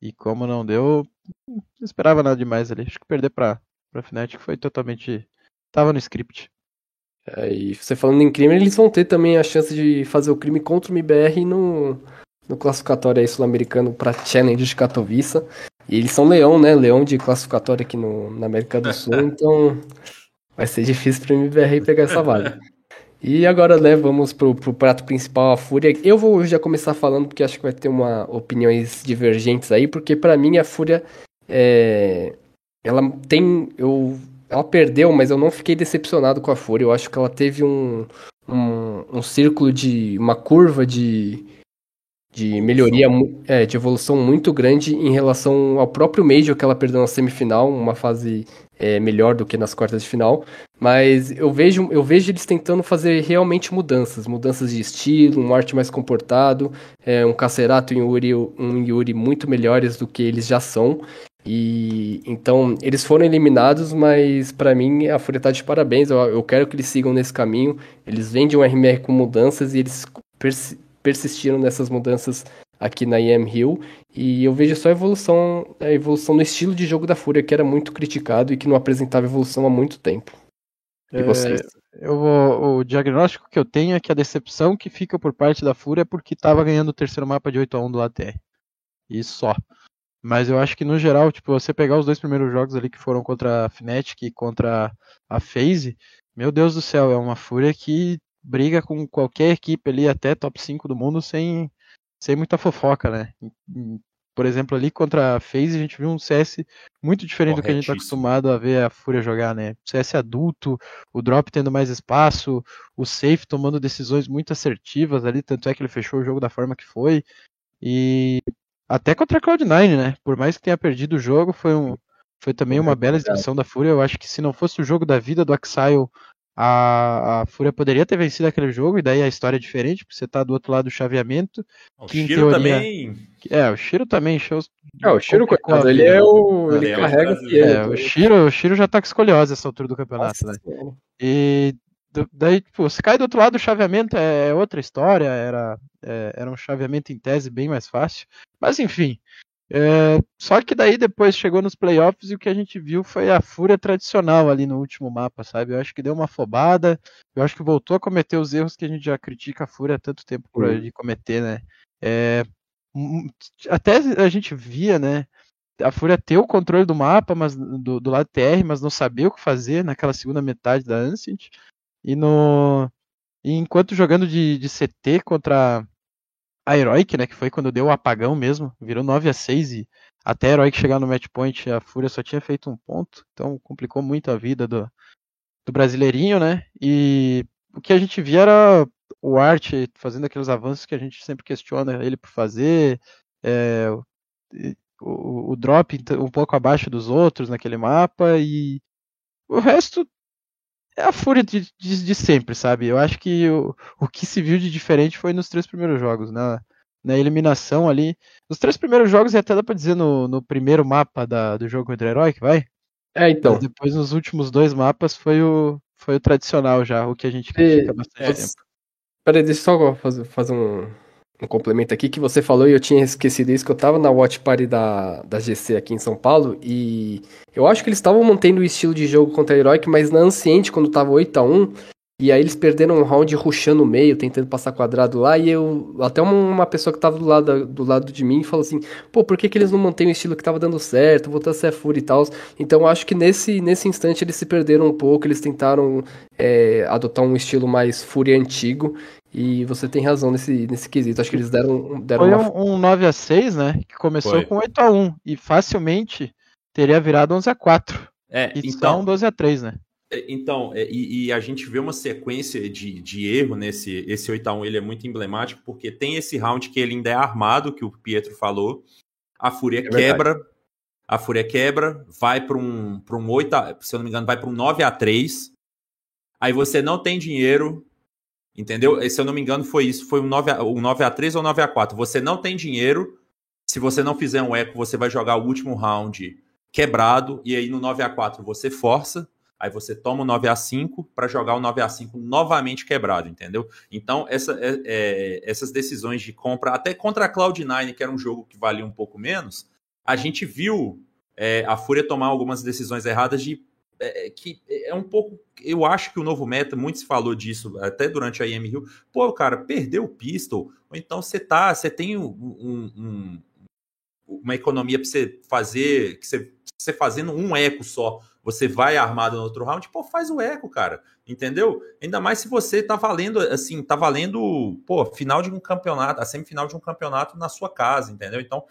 E como não deu, não esperava nada demais ali. Acho que perder pra, pra Fnatic foi totalmente. Tava no script. É, e você falando em crime, eles vão ter também a chance de fazer o crime contra o MBR no, no classificatório sul-americano para Challenge de Katowice. E eles são leão, né? Leão de classificatório aqui no, na América do Sul, (laughs) então vai ser difícil para o MBR pegar essa vaga. E agora, né, vamos pro, pro prato principal, a Fúria. Eu vou já começar falando, porque acho que vai ter uma opiniões divergentes aí, porque para mim a Fúria é, ela tem. Eu, ela perdeu, mas eu não fiquei decepcionado com a Fúria. Eu acho que ela teve um, um, um círculo de. uma curva de, de melhoria, é, de evolução muito grande em relação ao próprio Major que ela perdeu na semifinal, uma fase é, melhor do que nas quartas de final. Mas eu vejo, eu vejo eles tentando fazer realmente mudanças, mudanças de estilo, um arte mais comportado, é, um Cacerato e um Yuri, um Yuri muito melhores do que eles já são. E então eles foram eliminados, mas para mim a Fúria tá de parabéns. Eu, eu, quero que eles sigam nesse caminho. Eles vendem um RMR com mudanças e eles persistiram nessas mudanças aqui na IM Hill. E eu vejo só a evolução, a evolução no estilo de jogo da Fúria, que era muito criticado e que não apresentava evolução há muito tempo. E vocês? É, eu vou, o diagnóstico que eu tenho é que a decepção que fica por parte da Fúria é porque estava ganhando o terceiro mapa de 8 a 1 do ATR. E só. Mas eu acho que no geral, tipo, você pegar os dois primeiros jogos ali que foram contra a Fnatic e contra a FaZe, meu Deus do céu, é uma fúria que briga com qualquer equipe ali, até top 5 do mundo, sem, sem muita fofoca, né? Por exemplo, ali contra a FaZe a gente viu um CS muito diferente do que a gente está acostumado a ver a Fúria jogar, né? CS adulto, o drop tendo mais espaço, o safe tomando decisões muito assertivas ali, tanto é que ele fechou o jogo da forma que foi. E até contra a Cloud9, né? Por mais que tenha perdido o jogo, foi, um, foi também uma bela exibição da Fúria. Eu acho que se não fosse o jogo da vida do Axile, a, a Fúria poderia ter vencido aquele jogo, e daí a história é diferente, porque você tá do outro lado do chaveamento. O Shiro teoria... também. É, o Shiro também. Show... É, o Shiro, coitado, ele é o. Ele, é carrega. É, o Shiro, o Shiro já tá com escoliose essa altura do campeonato, Nossa, né? E daí, tipo, você cai do outro lado do chaveamento, é, é outra história, era, é, era um chaveamento em tese bem mais fácil. Mas enfim. É, só que daí depois chegou nos playoffs e o que a gente viu foi a fúria tradicional ali no último mapa, sabe? Eu acho que deu uma afobada, eu acho que voltou a cometer os erros que a gente já critica a fúria há tanto tempo por de cometer, né? É, até a gente via, né? A Fúria ter o controle do mapa, mas do, do lado TR, mas não saber o que fazer naquela segunda metade da Ancient. E no. E enquanto jogando de, de CT contra a Heroic, né? Que foi quando deu o apagão mesmo, virou 9 a 6 e até a Heroic chegar no match point, a Fúria só tinha feito um ponto, então complicou muito a vida do, do brasileirinho, né? E o que a gente via era o Art fazendo aqueles avanços que a gente sempre questiona ele por fazer, é, o, o, drop um pouco abaixo dos outros naquele mapa e o resto é a fúria de, de, de, sempre, sabe? Eu acho que o, o que se viu de diferente foi nos três primeiros jogos, né? Na eliminação ali. Nos três primeiros jogos, e até dá pra dizer no, no primeiro mapa da, do jogo contra o Heroic, vai? É, então. Mas depois nos últimos dois mapas foi o, foi o tradicional já, o que a gente critica bastante é, tempo. Peraí, deixa eu só fazer, fazer um, um complemento aqui que você falou e eu tinha esquecido isso, que eu tava na Watch Party da, da GC aqui em São Paulo e eu acho que eles estavam mantendo o estilo de jogo contra a Heroic, mas na Anciente, quando tava 8 a 1 e aí eles perderam um round rushando o meio, tentando passar quadrado lá, e eu. Até uma, pessoa que tava do lado, do lado de mim falou assim, pô, por que, que eles não mantêm o estilo que tava dando certo, voltando a ser fúria e tal. Então acho que nesse, nesse instante eles se perderam um pouco, eles tentaram é, adotar um estilo mais fúria antigo. E você tem razão nesse, nesse quesito. Acho que eles deram, deram Foi uma... um, um 9 a 6 né? Que começou Foi. com 8 a 1 E facilmente teria virado 11 a 4 É, e então, são 12 a 3 né? É, então, é, e, e, a gente vê uma sequência de, de erro nesse esse 8x1, ele é muito emblemático, porque tem esse round que ele ainda é armado, que o Pietro falou. A Fúria é quebra, verdade. a Fúria quebra, vai para um, um 8, a, se eu não me engano, vai para um 9 a 3 Aí você não tem dinheiro, Entendeu? Se eu não me engano, foi isso. Foi um 9 a, um 9 a 3 ou 9 a 4 Você não tem dinheiro. Se você não fizer um eco, você vai jogar o último round quebrado. E aí no 9 a 4 você força. Aí você toma o 9 a 5 para jogar o 9 a 5 novamente quebrado, entendeu? Então, essa, é, é, essas decisões de compra, até contra a Cloud9, que era um jogo que valia um pouco menos, a gente viu é, a Fúria tomar algumas decisões erradas de é, que é um pouco. Eu acho que o novo meta, muito se falou disso até durante a IM Rio. Pô, cara, perdeu o pistol, ou então você tá, você tem um, um, uma economia para você fazer, que você, você fazendo um eco só, você vai armado no outro round, pô, faz o eco, cara. Entendeu? Ainda mais se você tá valendo, assim, tá valendo, pô, final de um campeonato, a semifinal de um campeonato na sua casa, entendeu? Então,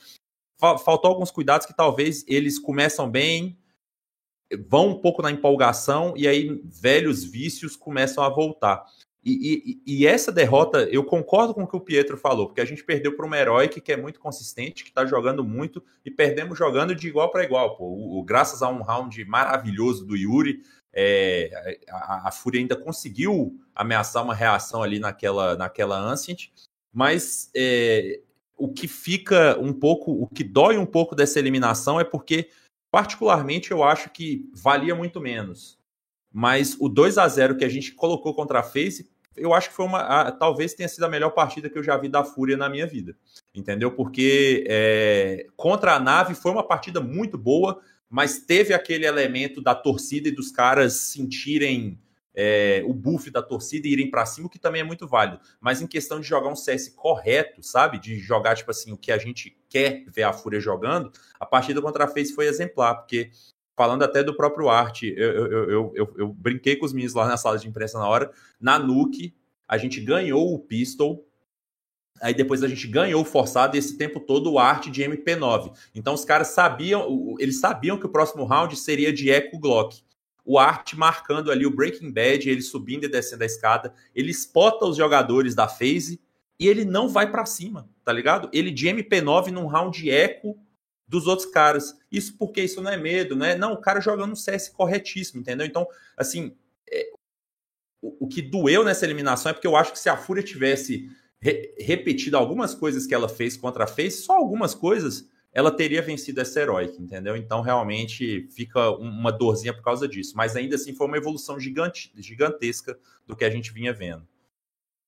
faltou alguns cuidados que talvez eles começam bem, vão um pouco na empolgação e aí velhos vícios começam a voltar. E, e, e, essa derrota, eu concordo com o que o Pietro falou, porque a gente perdeu para uma heróica que é muito consistente, que está jogando muito, e perdemos jogando de igual para igual. Pô. O, o, graças a um round maravilhoso do Yuri, é, a, a Fúria ainda conseguiu ameaçar uma reação ali naquela, naquela Ancient, mas é, o que fica um pouco, o que dói um pouco dessa eliminação é porque Particularmente, eu acho que valia muito menos. Mas o 2 a 0 que a gente colocou contra a FaZe, eu acho que foi uma. A, talvez tenha sido a melhor partida que eu já vi da Fúria na minha vida. Entendeu? Porque é, contra a nave foi uma partida muito boa, mas teve aquele elemento da torcida e dos caras sentirem é, o buff da torcida e irem para cima, o que também é muito válido. Mas em questão de jogar um CS correto, sabe? De jogar, tipo assim, o que a gente quer ver a Fúria jogando, a partida contra a FaZe foi exemplar, porque falando até do próprio Art, eu, eu, eu, eu, brinquei com os meninos lá na sala de imprensa na hora, na Nuke, a gente ganhou o Pistol, Aí depois a gente ganhou forçado esse tempo todo o arte de MP9. Então os caras sabiam, eles sabiam que o próximo round seria de Echo Glock o Art marcando ali o Breaking Bad, ele subindo e descendo a escada, ele spota os jogadores da phase e ele não vai para cima, tá ligado? Ele de MP9 num round eco dos outros caras. Isso porque isso não é medo, né? Não, o cara jogando CS corretíssimo, entendeu? Então, assim, é, o, o, que doeu nessa eliminação é porque eu acho que se a Fúria tivesse re repetido algumas coisas que ela fez contra a FaZe, só algumas coisas, ela teria vencido essa heróica, entendeu? Então, realmente, fica uma dorzinha por causa disso. Mas ainda assim, foi uma evolução gigante, gigantesca do que a gente vinha vendo.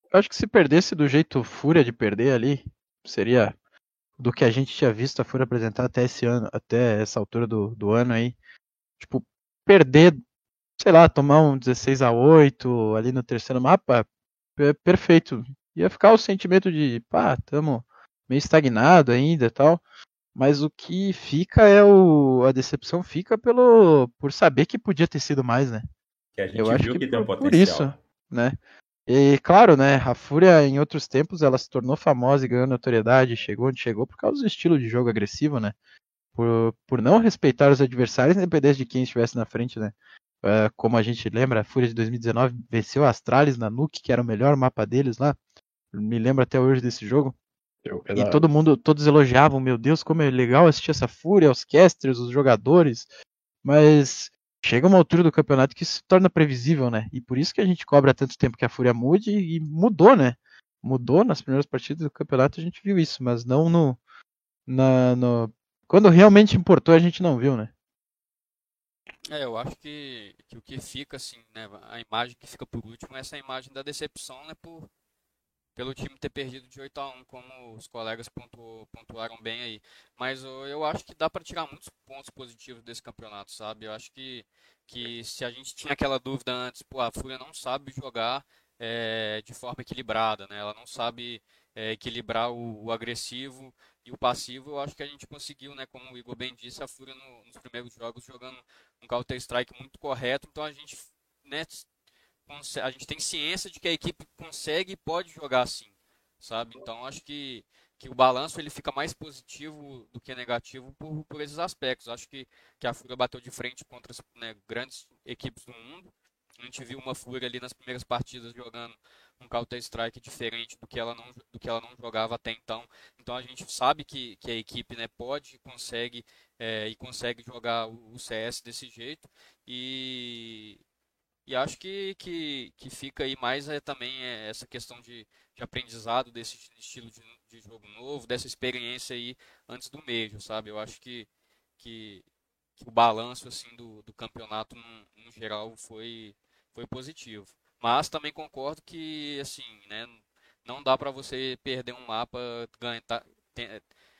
Eu acho que se perdesse do jeito Fúria de perder ali, seria do que a gente tinha visto a Fúria apresentar até esse ano, até essa altura do, do ano aí. Tipo, perder, sei lá, tomar um 16 a 8 ali no terceiro mapa, é perfeito. Ia ficar o sentimento de, pá, tamo meio estagnado ainda e tal. Mas o que fica é o. A decepção fica pelo. por saber que podia ter sido mais, né? Que a gente Eu acho que, que tem um por, potencial. Por isso, né? E claro, né, a Fúria em outros tempos ela se tornou famosa e ganhou notoriedade, chegou onde chegou por causa do estilo de jogo agressivo, né? Por, por não respeitar os adversários, independente de quem estivesse na frente, né? Uh, como a gente lembra, a Fúria de 2019 venceu a Astralis na Nuke, que era o melhor mapa deles lá. Me lembro até hoje desse jogo. E todo mundo, todos elogiavam, meu Deus, como é legal assistir essa fúria, os casters, os jogadores. Mas chega uma altura do campeonato que se torna previsível, né? E por isso que a gente cobra tanto tempo que a fúria mude e mudou, né? Mudou nas primeiras partidas do campeonato, a gente viu isso, mas não no, na, no quando realmente importou a gente não viu, né? É, eu acho que, que o que fica assim, né, a imagem que fica por último é essa imagem da decepção, né, por pelo time ter perdido de 8 a 1 como os colegas pontu, pontuaram bem aí. Mas eu acho que dá para tirar muitos pontos positivos desse campeonato, sabe? Eu acho que, que se a gente tinha aquela dúvida antes, pô, a Fúria não sabe jogar é, de forma equilibrada, né? Ela não sabe é, equilibrar o, o, agressivo e o passivo. Eu acho que a gente conseguiu, né? Como o Igor bem disse, a Fúria no, nos primeiros jogos jogando um Counter-Strike muito correto. Então a gente né, a gente tem ciência de que a equipe consegue e pode jogar assim, sabe? Então acho que, que o balanço ele fica mais positivo do que negativo por, por esses aspectos. Acho que, que a Fúria bateu de frente contra as né, grandes equipes do mundo. A gente viu uma Fúria ali nas primeiras partidas jogando um Counter-Strike diferente do que, ela não, do que ela não jogava até então. Então a gente sabe que, que a equipe né, pode consegue é, e consegue jogar o CS desse jeito. E, e acho que, que, que fica aí mais é, também é, essa questão de, de aprendizado desse estilo de, de, jogo novo, dessa experiência aí antes do Major, sabe? Eu acho que, que, que o balanço assim do, do campeonato no, no, geral foi, foi positivo. Mas também concordo que assim, né, não dá para você perder um mapa, ganhar, tá,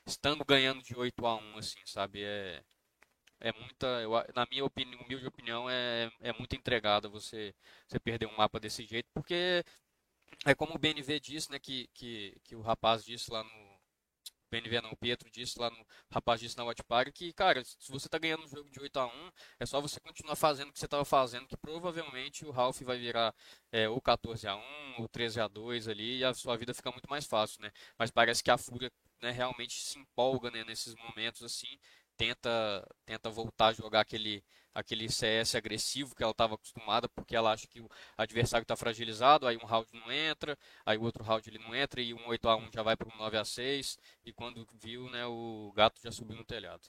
estando ganhando de 8 a 1 assim, sabe? É, é muita, eu, na minha opinião, humilde opinião, é, é muito entregada você, você perder um mapa desse jeito, porque é como o BNV disse, né, que, que, que o rapaz disse lá no BNV não, o Pietro disse lá no rapaz disse na Party que, cara, se você tá ganhando um jogo de 8 a 1 é só você continuar fazendo o que você estava fazendo, que provavelmente o Ralph vai virar é, ou 14 a 1 ou 13 a 2 ali e a sua vida fica muito mais fácil, né? Mas parece que a Fúria né, realmente se empolga né, nesses momentos assim tenta, tenta voltar a jogar aquele, aquele CS agressivo que ela estava acostumada, porque ela acha que o adversário está fragilizado, aí um round não entra, aí o outro round ele não entra, e um 8 a 1 já vai para um 9 a 6 e quando viu, né, o gato já subiu no telhado.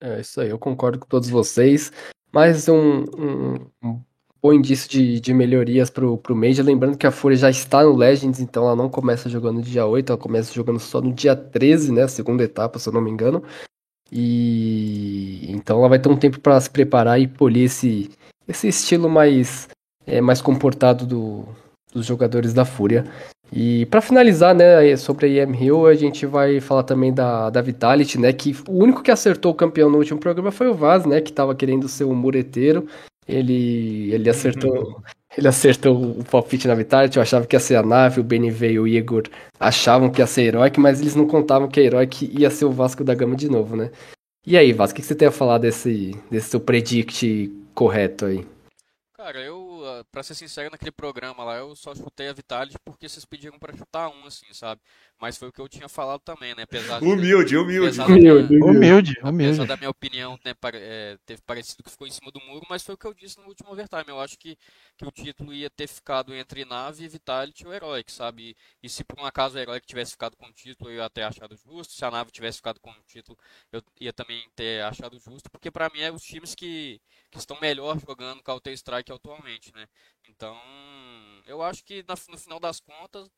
É isso aí, eu concordo com todos vocês. Mais um, um, um bom indício de, de melhorias pro, pro Major. Lembrando que a Fúria já está no Legends, então ela não começa jogando dia 8, ela começa jogando só no dia 13, né? A segunda etapa, se eu não me engano. E então ela vai ter um tempo para se preparar e polir esse, esse estilo mais, é, mais comportado do, dos jogadores da Fúria. E para finalizar, né, sobre a EM Hill, a gente vai falar também da, da Vitality, né, que o único que acertou o campeão no último programa foi o Vaz, né, que estava querendo ser um mureteiro. Ele, ele acertou ele acertou o palpite na Vitality, eu achava que ia ser a nave, o BNV e o Igor achavam que ia ser Heroic, mas eles não contavam que a Heroic ia ser o Vasco da Gama de novo, né? E aí, Vasco, o que você tem a falar desse, desse seu predict correto aí? Cara, eu pra ser sincero, naquele programa lá, eu só chutei a Vitality porque vocês pediram pra chutar um, assim, sabe? Mas foi o que eu tinha falado também, né? Apesar humilde, humilde. Humilde, humilde, humilde. Apesar da minha opinião, né, é, teve parecido que ficou em cima do muro, mas foi o que eu disse no último overtime. Eu acho que, que o título ia ter ficado entre Nave, Vitality ou Heroic, sabe? E, e se por um acaso o Heroic tivesse ficado com o título, eu ia ter achado justo. Se a Nave tivesse ficado com o título, eu ia também ter achado justo, porque para mim é os times que, que estão melhor jogando Counter-Strike atualmente, né? Então, eu acho que no final das contas,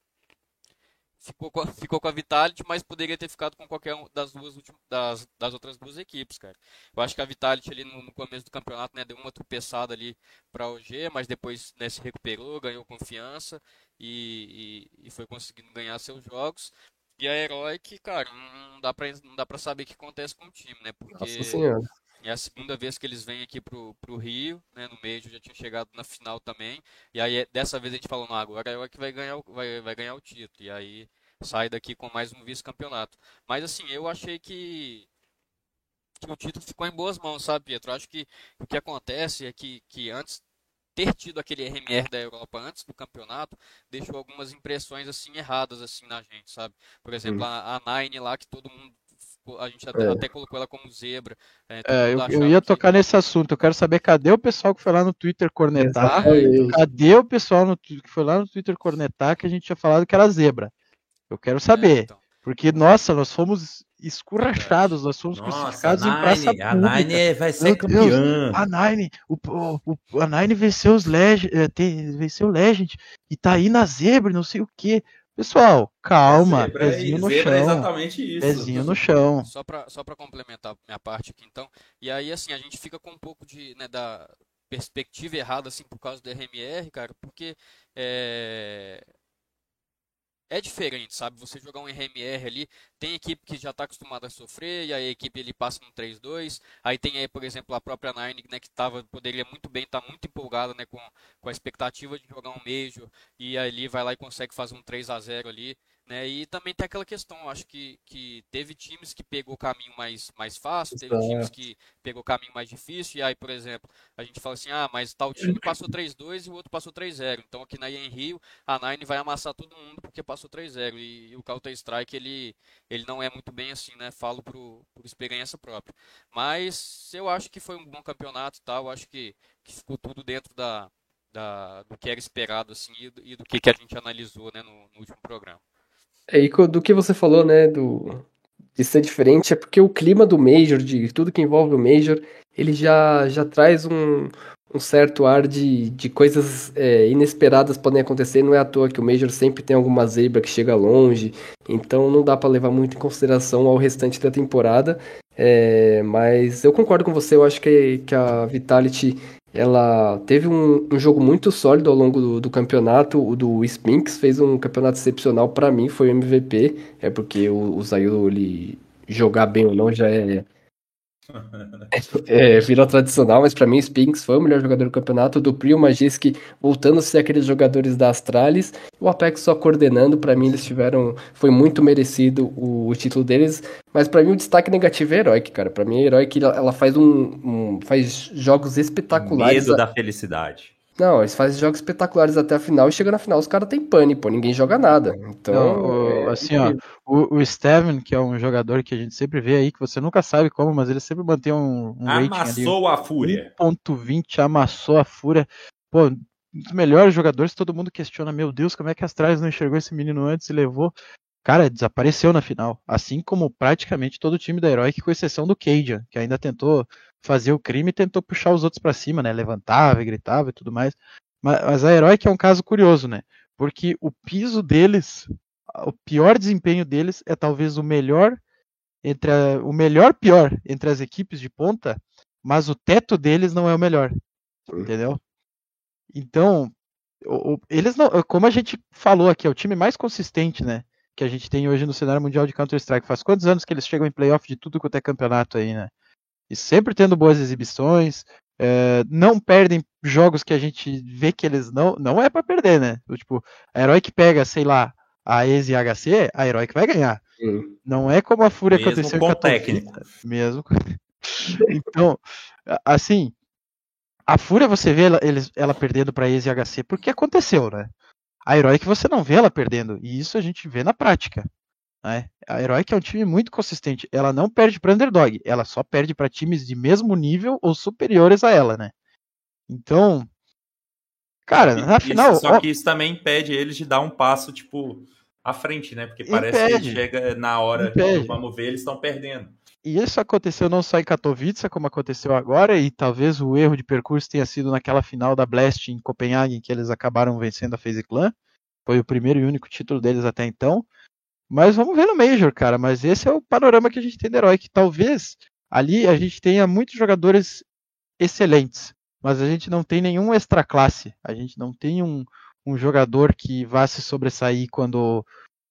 ficou com, a, (laughs) ficou com a Vitality, mas poderia ter ficado com qualquer uma das duas últimas, das, das outras duas equipes, cara. Eu acho que a Vitality ali no, no começo do campeonato, né, deu uma tropeçada ali para o OG, mas depois né, se recuperou, ganhou confiança e, e, e, foi conseguindo ganhar seus jogos. E a Heroic, cara, não dá pra, não dá pra saber o que acontece com o time, né? Porque é a segunda vez que eles vêm aqui pro, pro Rio, né? No meio já tinha chegado na final também. E aí dessa vez a gente falou, não, agora é o que vai ganhar, vai, vai ganhar o título. E aí sai daqui com mais um vice-campeonato. Mas assim, eu achei que, que o título ficou em boas mãos, sabe, Pietro? Eu acho que o que acontece é que, que antes ter tido aquele RMR da Europa antes do campeonato deixou algumas impressões assim erradas assim na gente, sabe? Por exemplo, a, a Nine lá que todo mundo a gente até, é. até colocou ela como zebra. É, é eu, eu, ia tocar que... nesse assunto. Eu quero saber cadê o pessoal que foi lá no Twitter cornetar? Cadê o pessoal no, que foi lá no Twitter cornetar que a gente tinha falado que era zebra? Eu quero saber. É, então. Porque, nossa, nós fomos escurrachados, nós fomos Nossa, crucificados Nine, em praça pública. A Nine vai ser campeã. a Nine, o, o, a Nine venceu os Legend, eh, venceu o Legend e tá aí na zebra, não sei o que. Pessoal, calma, zebra, pezinho no chão. É exatamente isso. Pezinho no chão. Só para só para complementar minha parte aqui, então. E aí, assim, a gente fica com um pouco de, né, da perspectiva errada, assim, por causa do RMR, cara, porque é, é diferente, sabe? Você jogar um RMR ali, tem equipe que já está acostumada a sofrer, e aí a equipe ele passa no 3-2. Aí tem aí, por exemplo, a própria Nine, né, que tava, poderia muito bem estar tá muito empolgada né, com, com a expectativa de jogar um Major, e ali vai lá e consegue fazer um 3 a 0 ali. Né? E também tem aquela questão, acho que, que teve times que pegou o caminho mais, mais fácil, teve times que pegou o caminho mais difícil, e aí, por exemplo, a gente fala assim, ah, mas tal time passou 3-2 e o outro passou 3-0. Então aqui na em Rio, a Nine vai amassar todo mundo porque passou 3-0. E, e, o Counter-Strike, ele, ele não é muito bem assim, né? Falo por, por experiência própria. Mas eu acho que foi um bom campeonato e tal, acho que, que ficou tudo dentro da, da, do que era esperado assim, e, do, e do que, que a gente analisou né, no, no último programa. É, e do que você falou, né, do, de ser diferente, é porque o clima do Major, de tudo que envolve o Major, ele já, já traz um, um certo ar de, de coisas é, inesperadas podem acontecer. Não é à toa que o Major sempre tem alguma zebra que chega longe, então não dá para levar muito em consideração ao restante da temporada. É, mas eu concordo com você, eu acho que, que a Vitality ela teve um, um jogo muito sólido ao longo do, do campeonato. O do Spinks fez um campeonato excepcional para mim, foi o MVP. É porque o, o Zayu, ele jogar bem ou não já é é, virou tradicional, mas para mim Spinks foi o melhor jogador do campeonato. O Dupri e o Magisk voltando a ser aqueles jogadores da Astralis. O Apex só coordenando, para mim eles tiveram. Foi muito merecido o, o título deles. Mas para mim o destaque negativo é Heroic, cara. Para mim Heroic ela faz um, um, faz jogos espetaculares. Medo da felicidade. Não, eles fazem jogos espetaculares até a final e chega na final os caras têm pane, pô, ninguém joga nada. Então, Não, o- é- assim, ó, o, o Steven, que é um jogador que a gente sempre vê aí, que você nunca sabe como, mas ele sempre mantém um, um rating ali. Amassou a fúria. 1.20, amassou a fúria. Pô, um dos melhores jogadores, todo mundo questiona, meu Deus, como é que a Astralis não enxergou esse menino antes e levou? Cara, desapareceu na final. Assim como praticamente todo o time da Heroic, com exceção do Cajun, que ainda tentou fazer o crime e tentou puxar os outros pra cima, né? Levantava e gritava e tudo mais. Mas, mas a Heroic é um caso curioso, né? Porque o piso deles, o pior desempenho deles é talvez o melhor entre a- o melhor pior entre as equipes de ponta, mas o teto deles não é o melhor. Entendeu? Então, o- o- eles não, como a gente falou aqui, é o time mais consistente, né? Que a gente tem hoje no cenário mundial de Counter-Strike. Faz quantos anos que eles chegam em playoff de tudo quanto é campeonato aí, né? E sempre tendo boas exibições, é, não perdem jogos que a gente vê que eles não. Não é pra perder, né? Tipo, a Heroic pega, sei lá, a ESE e a HC, a Heroic vai ganhar. Hum. Não é como a Fúria Mesmo aconteceu com em Katowice. técnico. Mesmo. com- (laughs) então, a- assim, a Fúria você vê ela, eles, ela perdendo pra ESE e HC porque aconteceu, né? A Heroic você não vê ela perdendo, e isso a gente vê na prática. Né? A Heroic é um time muito consistente. Ela não perde para underdog, ela só perde para times de mesmo nível ou superiores a ela, né? Então, cara, na Isso- final, só ó, que isso também impede eles de dar um passo, tipo, à frente, né? Porque parece Impede. que chega na hora Impede. que vamos ver, eles estão perdendo. E isso aconteceu não só em Katowice, como aconteceu agora, e talvez o erro de percurso tenha sido naquela final da Blast em Copenhague, em que eles acabaram vencendo a FaZe Clan. Foi o primeiro e único título deles até então. Mas vamos ver no Major, cara. Mas esse é o panorama que a gente tem da Heroic. Talvez ali a gente tenha muitos jogadores excelentes, mas a gente não tem nenhum extra classe. A gente não tem um, um jogador que vá se sobressair quando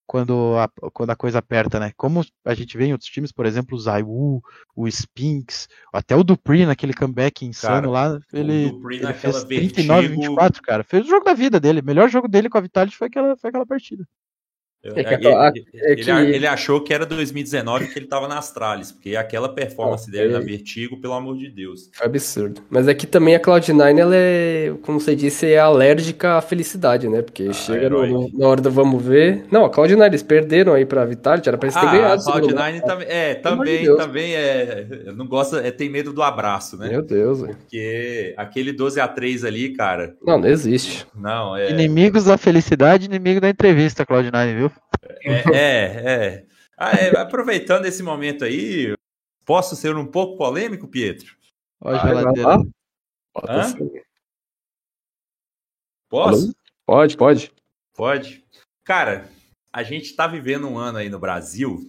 quando a, quando a coisa aperta, né? Como a gente vê em outros times, por exemplo, o Zaiwu, o Spinks, até o Dupri naquele comeback insano lá, ele, ele fez 39 vertigo. 24, cara. Fez o jogo da vida dele. O melhor jogo dele com a Vitality foi aquela, foi aquela partida. É que ele, a- ele- é ele- que- ele achou que era 2019 que ele tava na Astralis, porque aquela performance Não, dele na é- Vertigo, pelo amor de Deus. Foi absurdo. Mas aqui também a Cloud9, ela é, como você disse, é alérgica à felicidade, né? Porque chega no- na hora do vamos ver. Não, a Cloud9, eles perderam aí pra Vitality, era pra eles terem Ah, ganhado. a segundo Cloud9 lugar. também, é, amor de também, também é, não gosta, é, tem medo do abraço, né? Meu Deus, velho. Porque aquele 12 a 3 ali, cara, Não, não existe. não, é, Inimigos da felicidade, inimigo da entrevista, Cloud9, viu? É, (laughs) é, é. Ah, é, aproveitando esse momento aí, posso ser um pouco polêmico, Pietro? Ó a geladeira. assim. Posso? Pode, pode. Pode. Cara, a gente tá vivendo um ano aí no Brasil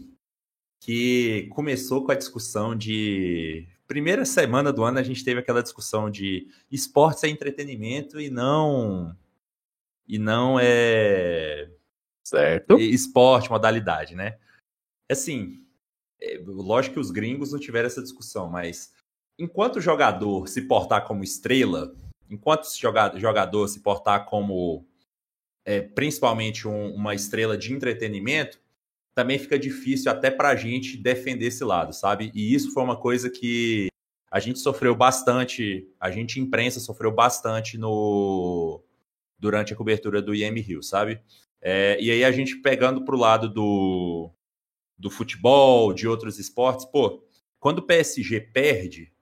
que começou com a discussão de. Primeira semana do ano a gente teve aquela discussão de esportes é entretenimento e não. E não é Certo. esporte, modalidade, né? Assim, é, lógico que os gringos não tiveram essa discussão, mas enquanto o jogador se portar como estrela, enquanto joga- jogador se portar como é, principalmente um- uma estrela de entretenimento, também fica difícil até pra gente defender esse lado, sabe? E isso foi uma coisa que a gente sofreu bastante, a gente imprensa sofreu bastante no durante a cobertura do IM Rio, sabe? É, e aí a gente pegando pro lado do, do futebol, de outros esportes, pô, quando o PSG perde,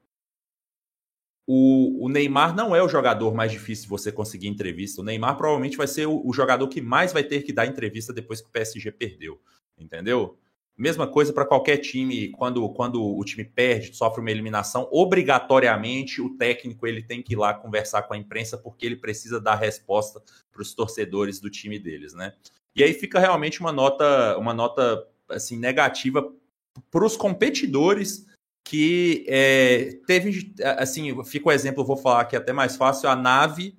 o, o Neymar não é o jogador mais difícil de você conseguir entrevista. O Neymar provavelmente vai ser o, o jogador que mais vai ter que dar entrevista depois que o PSG perdeu, entendeu? Mesma coisa para qualquer time, quando, quando o time perde, sofre uma eliminação, obrigatoriamente o técnico ele tem que ir lá conversar com a imprensa porque ele precisa dar resposta para os torcedores do time deles, né? E aí fica realmente uma nota, uma nota assim negativa para os competidores que é, teve, assim, fica o exemplo, vou falar aqui até mais fácil, a nave,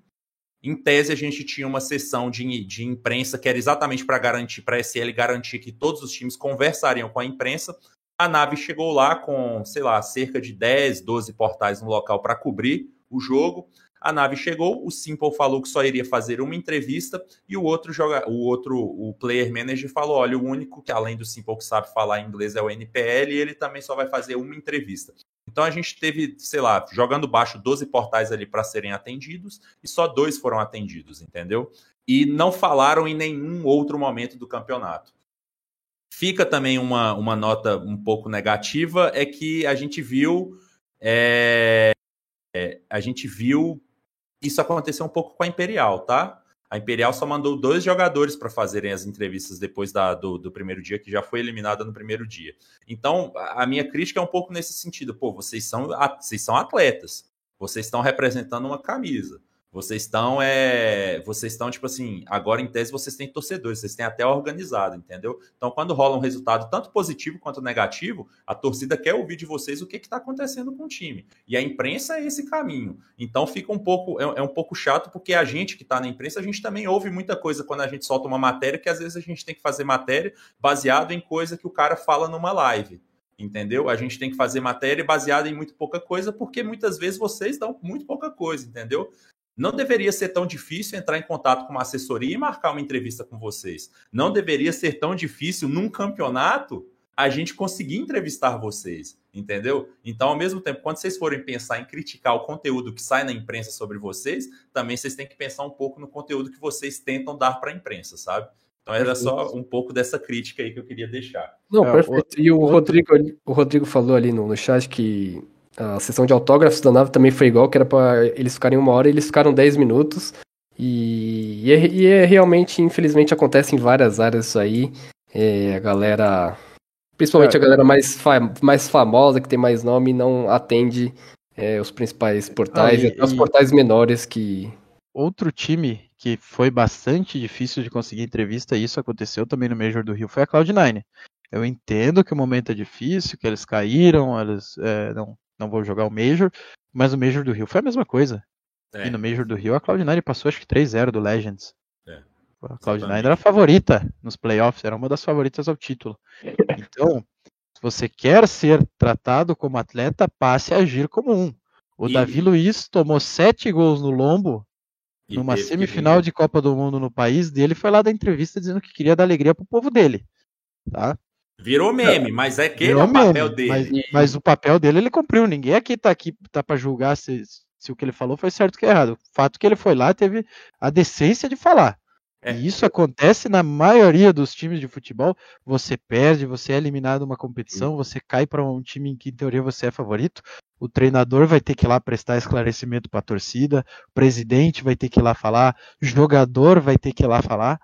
em tese a gente tinha uma sessão de, de imprensa que era exatamente para garantir, para a SL garantir que todos os times conversariam com a imprensa, a nave chegou lá com, sei lá, cerca de 10, 12 portais no local para cobrir o jogo. A nave chegou, o Simple falou que só iria fazer uma entrevista e o outro joga, o outro, o player manager falou: olha, o único que além do Simple que sabe falar inglês é o NPL e ele também só vai fazer uma entrevista. Então a gente teve, sei lá, jogando baixo 12 portais ali para serem atendidos e só dois foram atendidos, entendeu? E não falaram em nenhum outro momento do campeonato. Fica também uma, uma nota um pouco negativa, é que a gente viu. É, é, a gente viu isso aconteceu um pouco com a Imperial, tá? A Imperial só mandou dois jogadores para fazerem as entrevistas depois da, do, do, primeiro dia, que já foi eliminada no primeiro dia. Então, a minha crítica é um pouco nesse sentido. Pô, vocês são, vocês são atletas, vocês estão representando uma camisa. Vocês estão, é, vocês estão, tipo assim, agora em tese vocês têm torcedores, vocês têm até organizado, entendeu? Então, quando rola um resultado tanto positivo quanto negativo, a torcida quer ouvir de vocês o que está acontecendo com o time. E a imprensa é esse caminho. Então, fica um pouco, é, é um pouco chato, porque a gente que está na imprensa, a gente também ouve muita coisa quando a gente solta uma matéria, que às vezes a gente tem que fazer matéria baseado em coisa que o cara fala numa live entendeu? A gente tem que fazer matéria baseada em muito pouca coisa, porque muitas vezes vocês dão muito pouca coisa, entendeu? Não deveria ser tão difícil entrar em contato com uma assessoria e marcar uma entrevista com vocês. Não deveria ser tão difícil num campeonato a gente conseguir entrevistar vocês, entendeu? Então, ao mesmo tempo, quando vocês forem pensar em criticar o conteúdo que sai na imprensa sobre vocês, também vocês têm que pensar um pouco no conteúdo que vocês tentam dar para a imprensa, sabe? Então era só um pouco dessa crítica aí que eu queria deixar. Não, é, perfeito. E o Rodrigo, o Rodrigo falou ali no, no chat que a sessão de autógrafos da nave também foi igual, que era para eles ficarem uma hora e eles ficaram 10 minutos. E, e, é, e é, realmente, infelizmente, acontece em várias áreas isso aí. É, a galera, principalmente é. a galera mais, mais famosa, que tem mais nome, não atende é, os principais portais, ah, e, até os portais menores que. Outro time que foi bastante difícil de conseguir entrevista, e isso aconteceu também no Major do Rio, foi a Cloud9. Eu entendo que o momento é difícil, que eles caíram, eles é, não não vou jogar o Major, mas o Major do Rio foi a mesma coisa. É. E no Major do Rio a Cloud9 passou acho que 3-0 do Legends. É. A Cloud9 era a favorita nos playoffs, era uma das favoritas ao título. Então, se você quer ser tratado como atleta, passe a agir como um. O e... Davi Luiz tomou sete gols no lombo e numa semifinal de Copa do Mundo no país dele, foi lá da entrevista dizendo que queria dar alegria pro povo dele. Tá? Virou meme, mas é que é o papel dele. Mas, mas, o papel dele ele cumpriu. Ninguém aqui tá aqui tá para julgar se, se o que ele falou foi certo ou errado. O fato é que ele foi lá teve a decência de falar. É. E isso acontece na maioria dos times de futebol. Você perde, você é eliminado numa competição, você cai para um time em que, em teoria, você é favorito. O treinador vai ter que ir lá prestar esclarecimento para a torcida, o presidente vai ter que ir lá falar, o jogador vai ter que ir lá falar.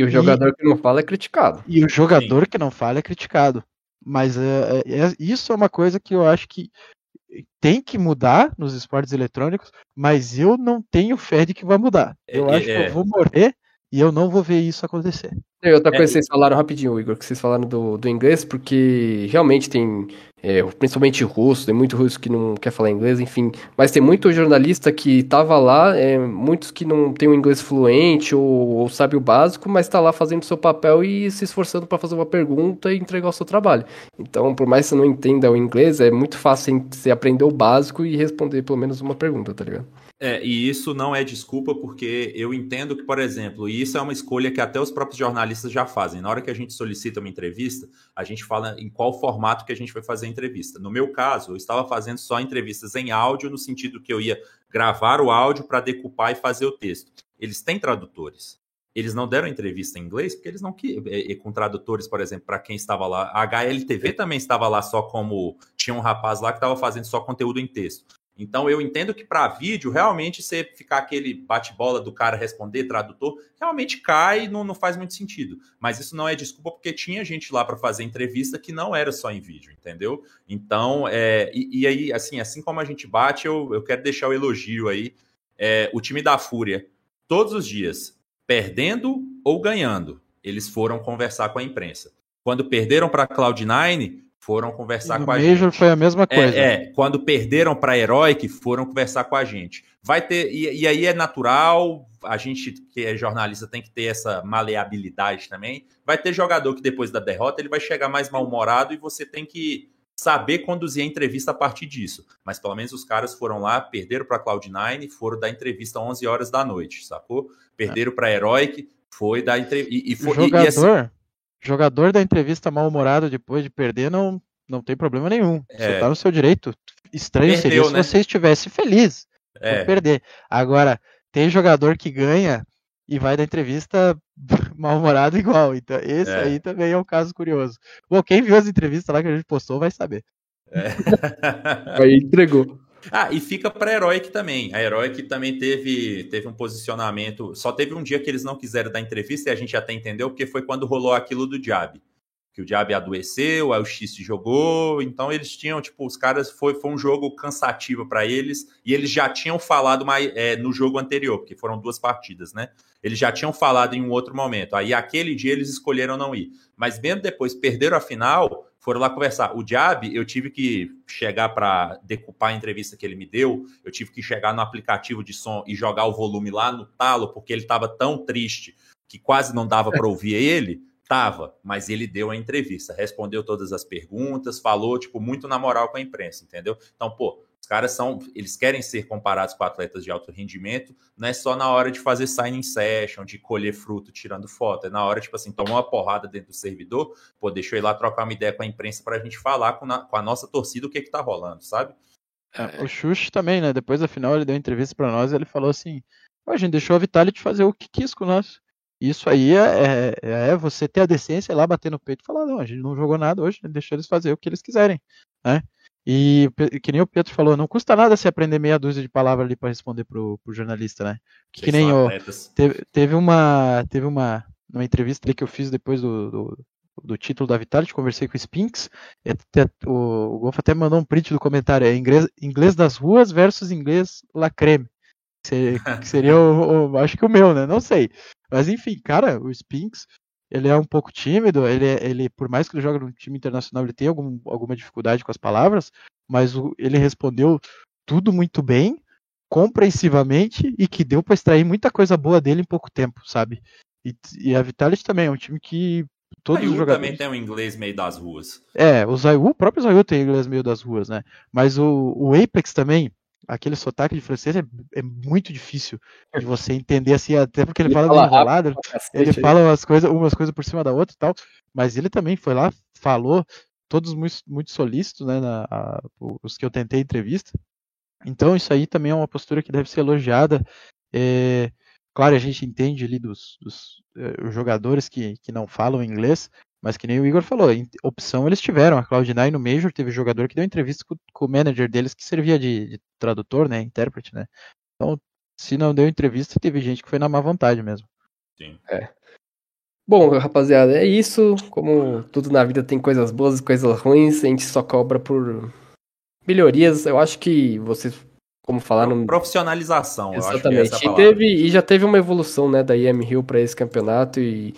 E o jogador e, que não fala é criticado. E o jogador Sim. que não fala é criticado. Mas é, é, é, isso é uma coisa que eu acho que tem que mudar nos esportes eletrônicos, mas eu não tenho fé de que vai mudar. Eu é, acho que eu é. vou morrer e eu não vou ver isso acontecer. E outra coisa que vocês falaram rapidinho, Igor, que vocês falaram do, do inglês, porque realmente tem é, principalmente russo, tem muito russo que não quer falar inglês, enfim. Mas tem muito jornalista que tava lá, é, muitos que não tem o inglês fluente ou, ou sabe o básico, mas está lá fazendo seu papel e se esforçando para fazer uma pergunta e entregar o seu trabalho. Então, por mais que você não entenda o inglês, é muito fácil você aprender o básico e responder pelo menos uma pergunta, tá ligado? É, e isso não é desculpa, porque eu entendo que, por exemplo, e isso é uma escolha que até os próprios jornalistas já fazem. Na hora que a gente solicita uma entrevista, a gente fala em qual formato que a gente vai fazer a entrevista. No meu caso, eu estava fazendo só entrevistas em áudio, no sentido que eu ia gravar o áudio para decupar e fazer o texto. Eles têm tradutores. Eles não deram entrevista em inglês porque eles não e, com tradutores, por exemplo, para quem estava lá. A HLTV também estava lá só como tinha um rapaz lá que estava fazendo só conteúdo em texto. Então eu entendo que para vídeo, realmente, você ficar aquele bate-bola do cara responder, tradutor, realmente cai e não, não faz muito sentido. Mas isso não é desculpa, porque tinha gente lá para fazer entrevista que não era só em vídeo, entendeu? Então, é, e, e, aí, assim, assim como a gente bate, eu, eu quero deixar o elogio aí. É, o time da Fúria, todos os dias, perdendo ou ganhando, eles foram conversar com a imprensa. Quando perderam para a Cloud9, foram conversar no com a Major gente. foi a mesma coisa. É, é, quando perderam para Heroic, foram conversar com a gente. Vai ter, e, e, aí é natural, a gente que é jornalista tem que ter essa maleabilidade também. Vai ter jogador que depois da derrota ele vai chegar mais mal-humorado e você tem que saber conduzir a entrevista a partir disso. Mas pelo menos os caras foram lá, perderam para Cloud9, foram dar entrevista 11 horas da noite, sacou? Perderam é. para Heroic, foi dar entrevista. E, e, foi, jogador, e, assim, jogador da entrevista mal-humorado depois de perder não, não tem problema nenhum. É. Você tá no seu direito. Estranho Perdeu, seria se né? você estivesse feliz é. por perder. Agora, tem jogador que ganha e vai da entrevista (laughs) mal-humorado igual. Então, esse é. aí também é um caso curioso. Bom, quem viu as entrevistas lá que a gente postou vai saber. É. aí entregou. Ah, e fica para a Heroic também. A Heroic também teve, teve um posicionamento. Só teve um dia que eles não quiseram dar entrevista e a gente até entendeu, porque foi quando rolou aquilo do Diab. Que o Diab adoeceu, aí o X jogou. Então eles tinham, tipo, os caras. Foi, foi um jogo cansativo para eles. E eles já tinham falado mais, é, no jogo anterior, porque foram duas partidas, né? Eles já tinham falado em um outro momento. Aí aquele dia eles escolheram não ir. Mas mesmo depois perderam a final foram lá conversar. O Diab, eu tive que chegar para decupar a entrevista que ele me deu, eu tive que chegar no aplicativo de som e jogar o volume lá no talo, porque ele estava tão triste que quase não dava para ouvir ele. Tava, mas ele deu a entrevista, respondeu todas as perguntas, falou, tipo, muito na moral com a imprensa, entendeu? Então, pô, os caras são, eles querem ser comparados com atletas de alto rendimento, não é só na hora de fazer signing session, de colher fruto tirando foto, é na hora, tipo assim, tomar uma porrada dentro do servidor, pô, deixa eu ir lá trocar uma ideia com a imprensa para a gente falar com, na, com, a nossa torcida o que que tá rolando, sabe? É, o Xuxa também, né? Depois da final ele deu entrevista para nós e ele falou assim: a gente deixou a Vitality fazer o que quis com nós. Isso aí é, é, é, você ter a decência lá bater no peito e falar, não, a gente não jogou nada hoje, deixa eles fazer o que eles quiserem, né? E que nem o Pedro falou, não custa nada você aprender meia dúzia de palavras ali para responder pro, pro jornalista, né? Que, que nem o, teve, teve, uma teve uma, uma entrevista ali que eu fiz depois do, do, do título da Vitality, conversei com o Spinks, o, o Golf até mandou um print do comentário, é inglês, inglês das ruas versus inglês la creme. (laughs) Que seria, o, o, acho que o meu, né? Não sei. Mas enfim, cara, o Spinks, ele é um pouco tímido, ele, ele por mais que ele jogue no time internacional, ele tem algum, alguma dificuldade com as palavras, mas o, ele respondeu tudo muito bem, compreensivamente e que deu para extrair muita coisa boa dele em pouco tempo, sabe? E, e a Vitality também é um time que todos os jogadores também tem um inglês meio das ruas. É, o Zayu, o próprio Zayu tem inglês meio das ruas, né? Mas o, o Apex também, aquele sotaque de francês é, é, muito difícil de (laughs) você entender assim, até porque ele, ele fala, fala enrolado, ele fala umas coisas, umas coisas por cima da outra e tal, mas ele também foi lá, falou, todos muito, muito solícitos, né, na, a, os que eu tentei entrevista. Então isso aí também é uma postura que deve ser elogiada. É, claro, a gente entende ali dos, dos é, jogadores que, que não falam inglês, mas que nem o Igor falou, opção eles tiveram. A Cloud9 no Major teve jogador que deu entrevista com, com o manager deles que servia de, de, tradutor, né? Intérprete, né? Então, se não deu entrevista, teve gente que foi na má vontade mesmo. Sim. É. Bom, rapaziada, é isso. Como tudo na vida tem coisas boas e coisas ruins, a gente só cobra por melhorias. Eu acho que vocês, como falaram. Profissionalização, Exatamente. É e, teve, e já teve uma evolução né, da IM Rio para esse campeonato e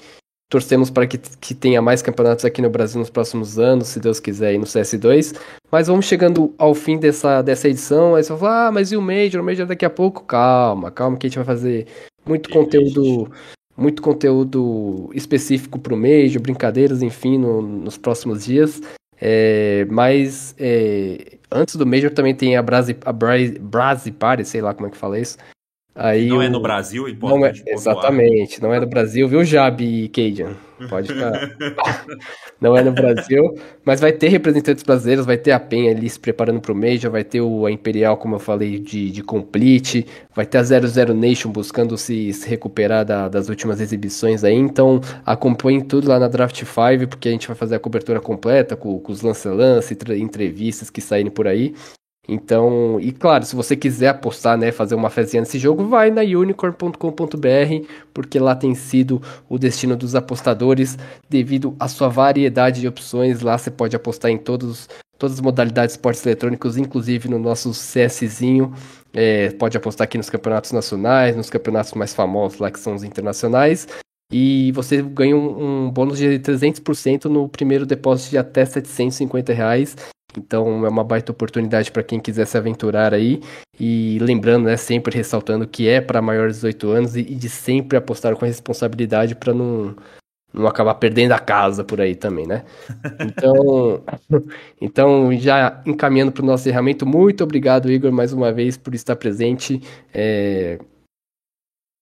torcemos para que, que tenha mais campeonatos aqui no Brasil nos próximos anos, se Deus quiser, aí no CS2. Mas vamos chegando ao fim dessa, dessa edição. Aí você vai falar, ah, mas e o Major? O Major daqui a pouco? Calma, calma, que a gente vai fazer muito conteúdo. Muito conteúdo específico para o Major, brincadeiras, enfim, no, nos próximos dias. É, mas é, antes do Major também tem a Brasi, a Brasi, Brasi Party, sei lá como é que fala isso, Aí não o... é no Brasil, não é, Exatamente, não é no Brasil, viu, Jab e Cajun? Pode ficar. (laughs) não é no Brasil, mas vai ter representantes brasileiros, vai ter a PEN ali se preparando para o Major, vai ter o, a Imperial, como eu falei, de, de Complete, vai ter a 00 Nation buscando se, se recuperar da, das últimas exibições aí. Então acompanhem tudo lá na Draft 5, porque a gente vai fazer a cobertura completa com, com os lance-lance, entrevistas que saírem por aí. Então, e claro, se você quiser apostar, né, fazer uma fezinha nesse jogo, vai na unicorn.com.br, porque lá tem sido o destino dos apostadores devido à sua variedade de opções. Lá você pode apostar em todos, todas as modalidades de esportes eletrônicos, inclusive no nosso CSzinho. É, pode apostar aqui nos campeonatos nacionais, nos campeonatos mais famosos lá que são os internacionais. E você ganha um, um bônus de 300% no primeiro depósito de até 750 reais. Então é uma baita oportunidade para quem quiser se aventurar aí. E lembrando, né, sempre ressaltando que é para maiores de 18 anos e, e de sempre apostar com responsabilidade para não, não acabar perdendo a casa por aí também, né? (laughs) Então, então já encaminhando para o nosso encerramento, muito obrigado, Igor, mais uma vez por estar presente. É...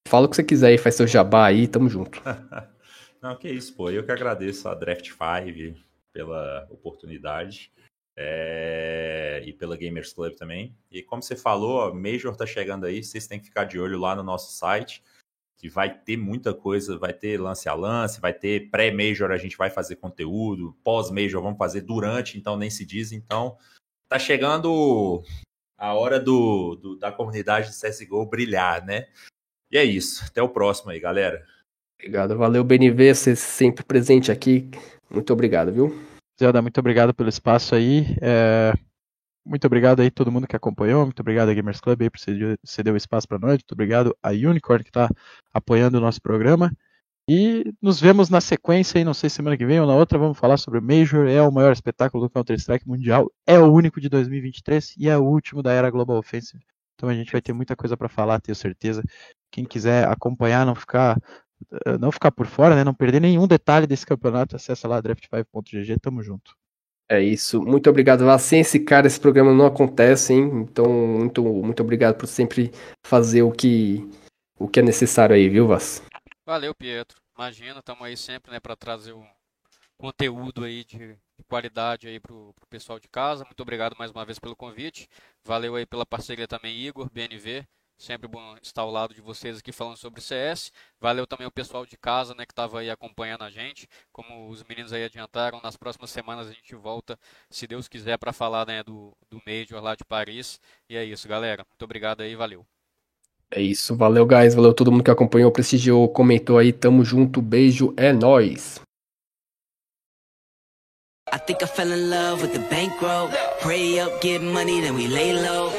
Fala o que você quiser aí, faz seu jabá aí, tamo junto. (laughs) Não, que isso, pô. Eu que agradeço a Draft 5 pela oportunidade é... e pela Gamers Club também. E como você falou, a Major tá chegando aí, vocês têm que ficar de olho lá no nosso site, que vai ter muita coisa, vai ter lance a lance, vai ter pré-Major, a gente vai fazer conteúdo, pós-Major vamos fazer durante, então nem se diz. Então, tá chegando a hora do, do da comunidade de CSGO brilhar, né? E é isso. Até o próximo aí, galera. Obrigado. Valeu, BNV. Você sempre presente aqui. Muito obrigado, viu? Zelda, muito obrigado pelo espaço aí. É... Muito obrigado aí todo mundo que acompanhou. Muito obrigado a Gamers Club aí por ceder o espaço para nós. Muito obrigado a Unicorn que está apoiando o nosso programa. E nos vemos na sequência aí, não sei semana que vem ou na outra, vamos falar sobre o Major, é o maior espetáculo do Counter-Strike mundial, é o único de 2023 e é o último da era Global Offensive. Então a gente vai ter muita coisa para falar, tenho certeza. Quem quiser acompanhar, não ficar não ficar por fora, né, não perder nenhum detalhe desse campeonato, acessa lá draft5.gg, tamo junto. É isso. Muito obrigado, Vaz. Sem esse cara, esse programa não acontece, hein? Então, muito, muito obrigado por sempre fazer o que, o que é necessário aí, viu, Vaz? Valeu, Pietro. Imagina, estamos aí sempre, né, para trazer um conteúdo aí de, de qualidade aí pro, pro pessoal de casa. Muito obrigado mais uma vez pelo convite. Valeu aí pela parceria também, Igor, BNV. Sempre bom estar ao lado de vocês aqui falando sobre CS. Valeu também o pessoal de casa, né, que estava aí acompanhando a gente. Como os meninos aí adiantaram, nas próximas semanas a gente volta, se Deus quiser, para falar né, do, do Major lá de Paris. E é isso, galera. Muito obrigado aí, valeu. É isso, valeu, guys. Valeu todo mundo que acompanhou, prestigiou, comentou aí. Tamo junto, beijo, é nóis. I think I fell in love with the bankroll. Pray up, get money, then we lay low.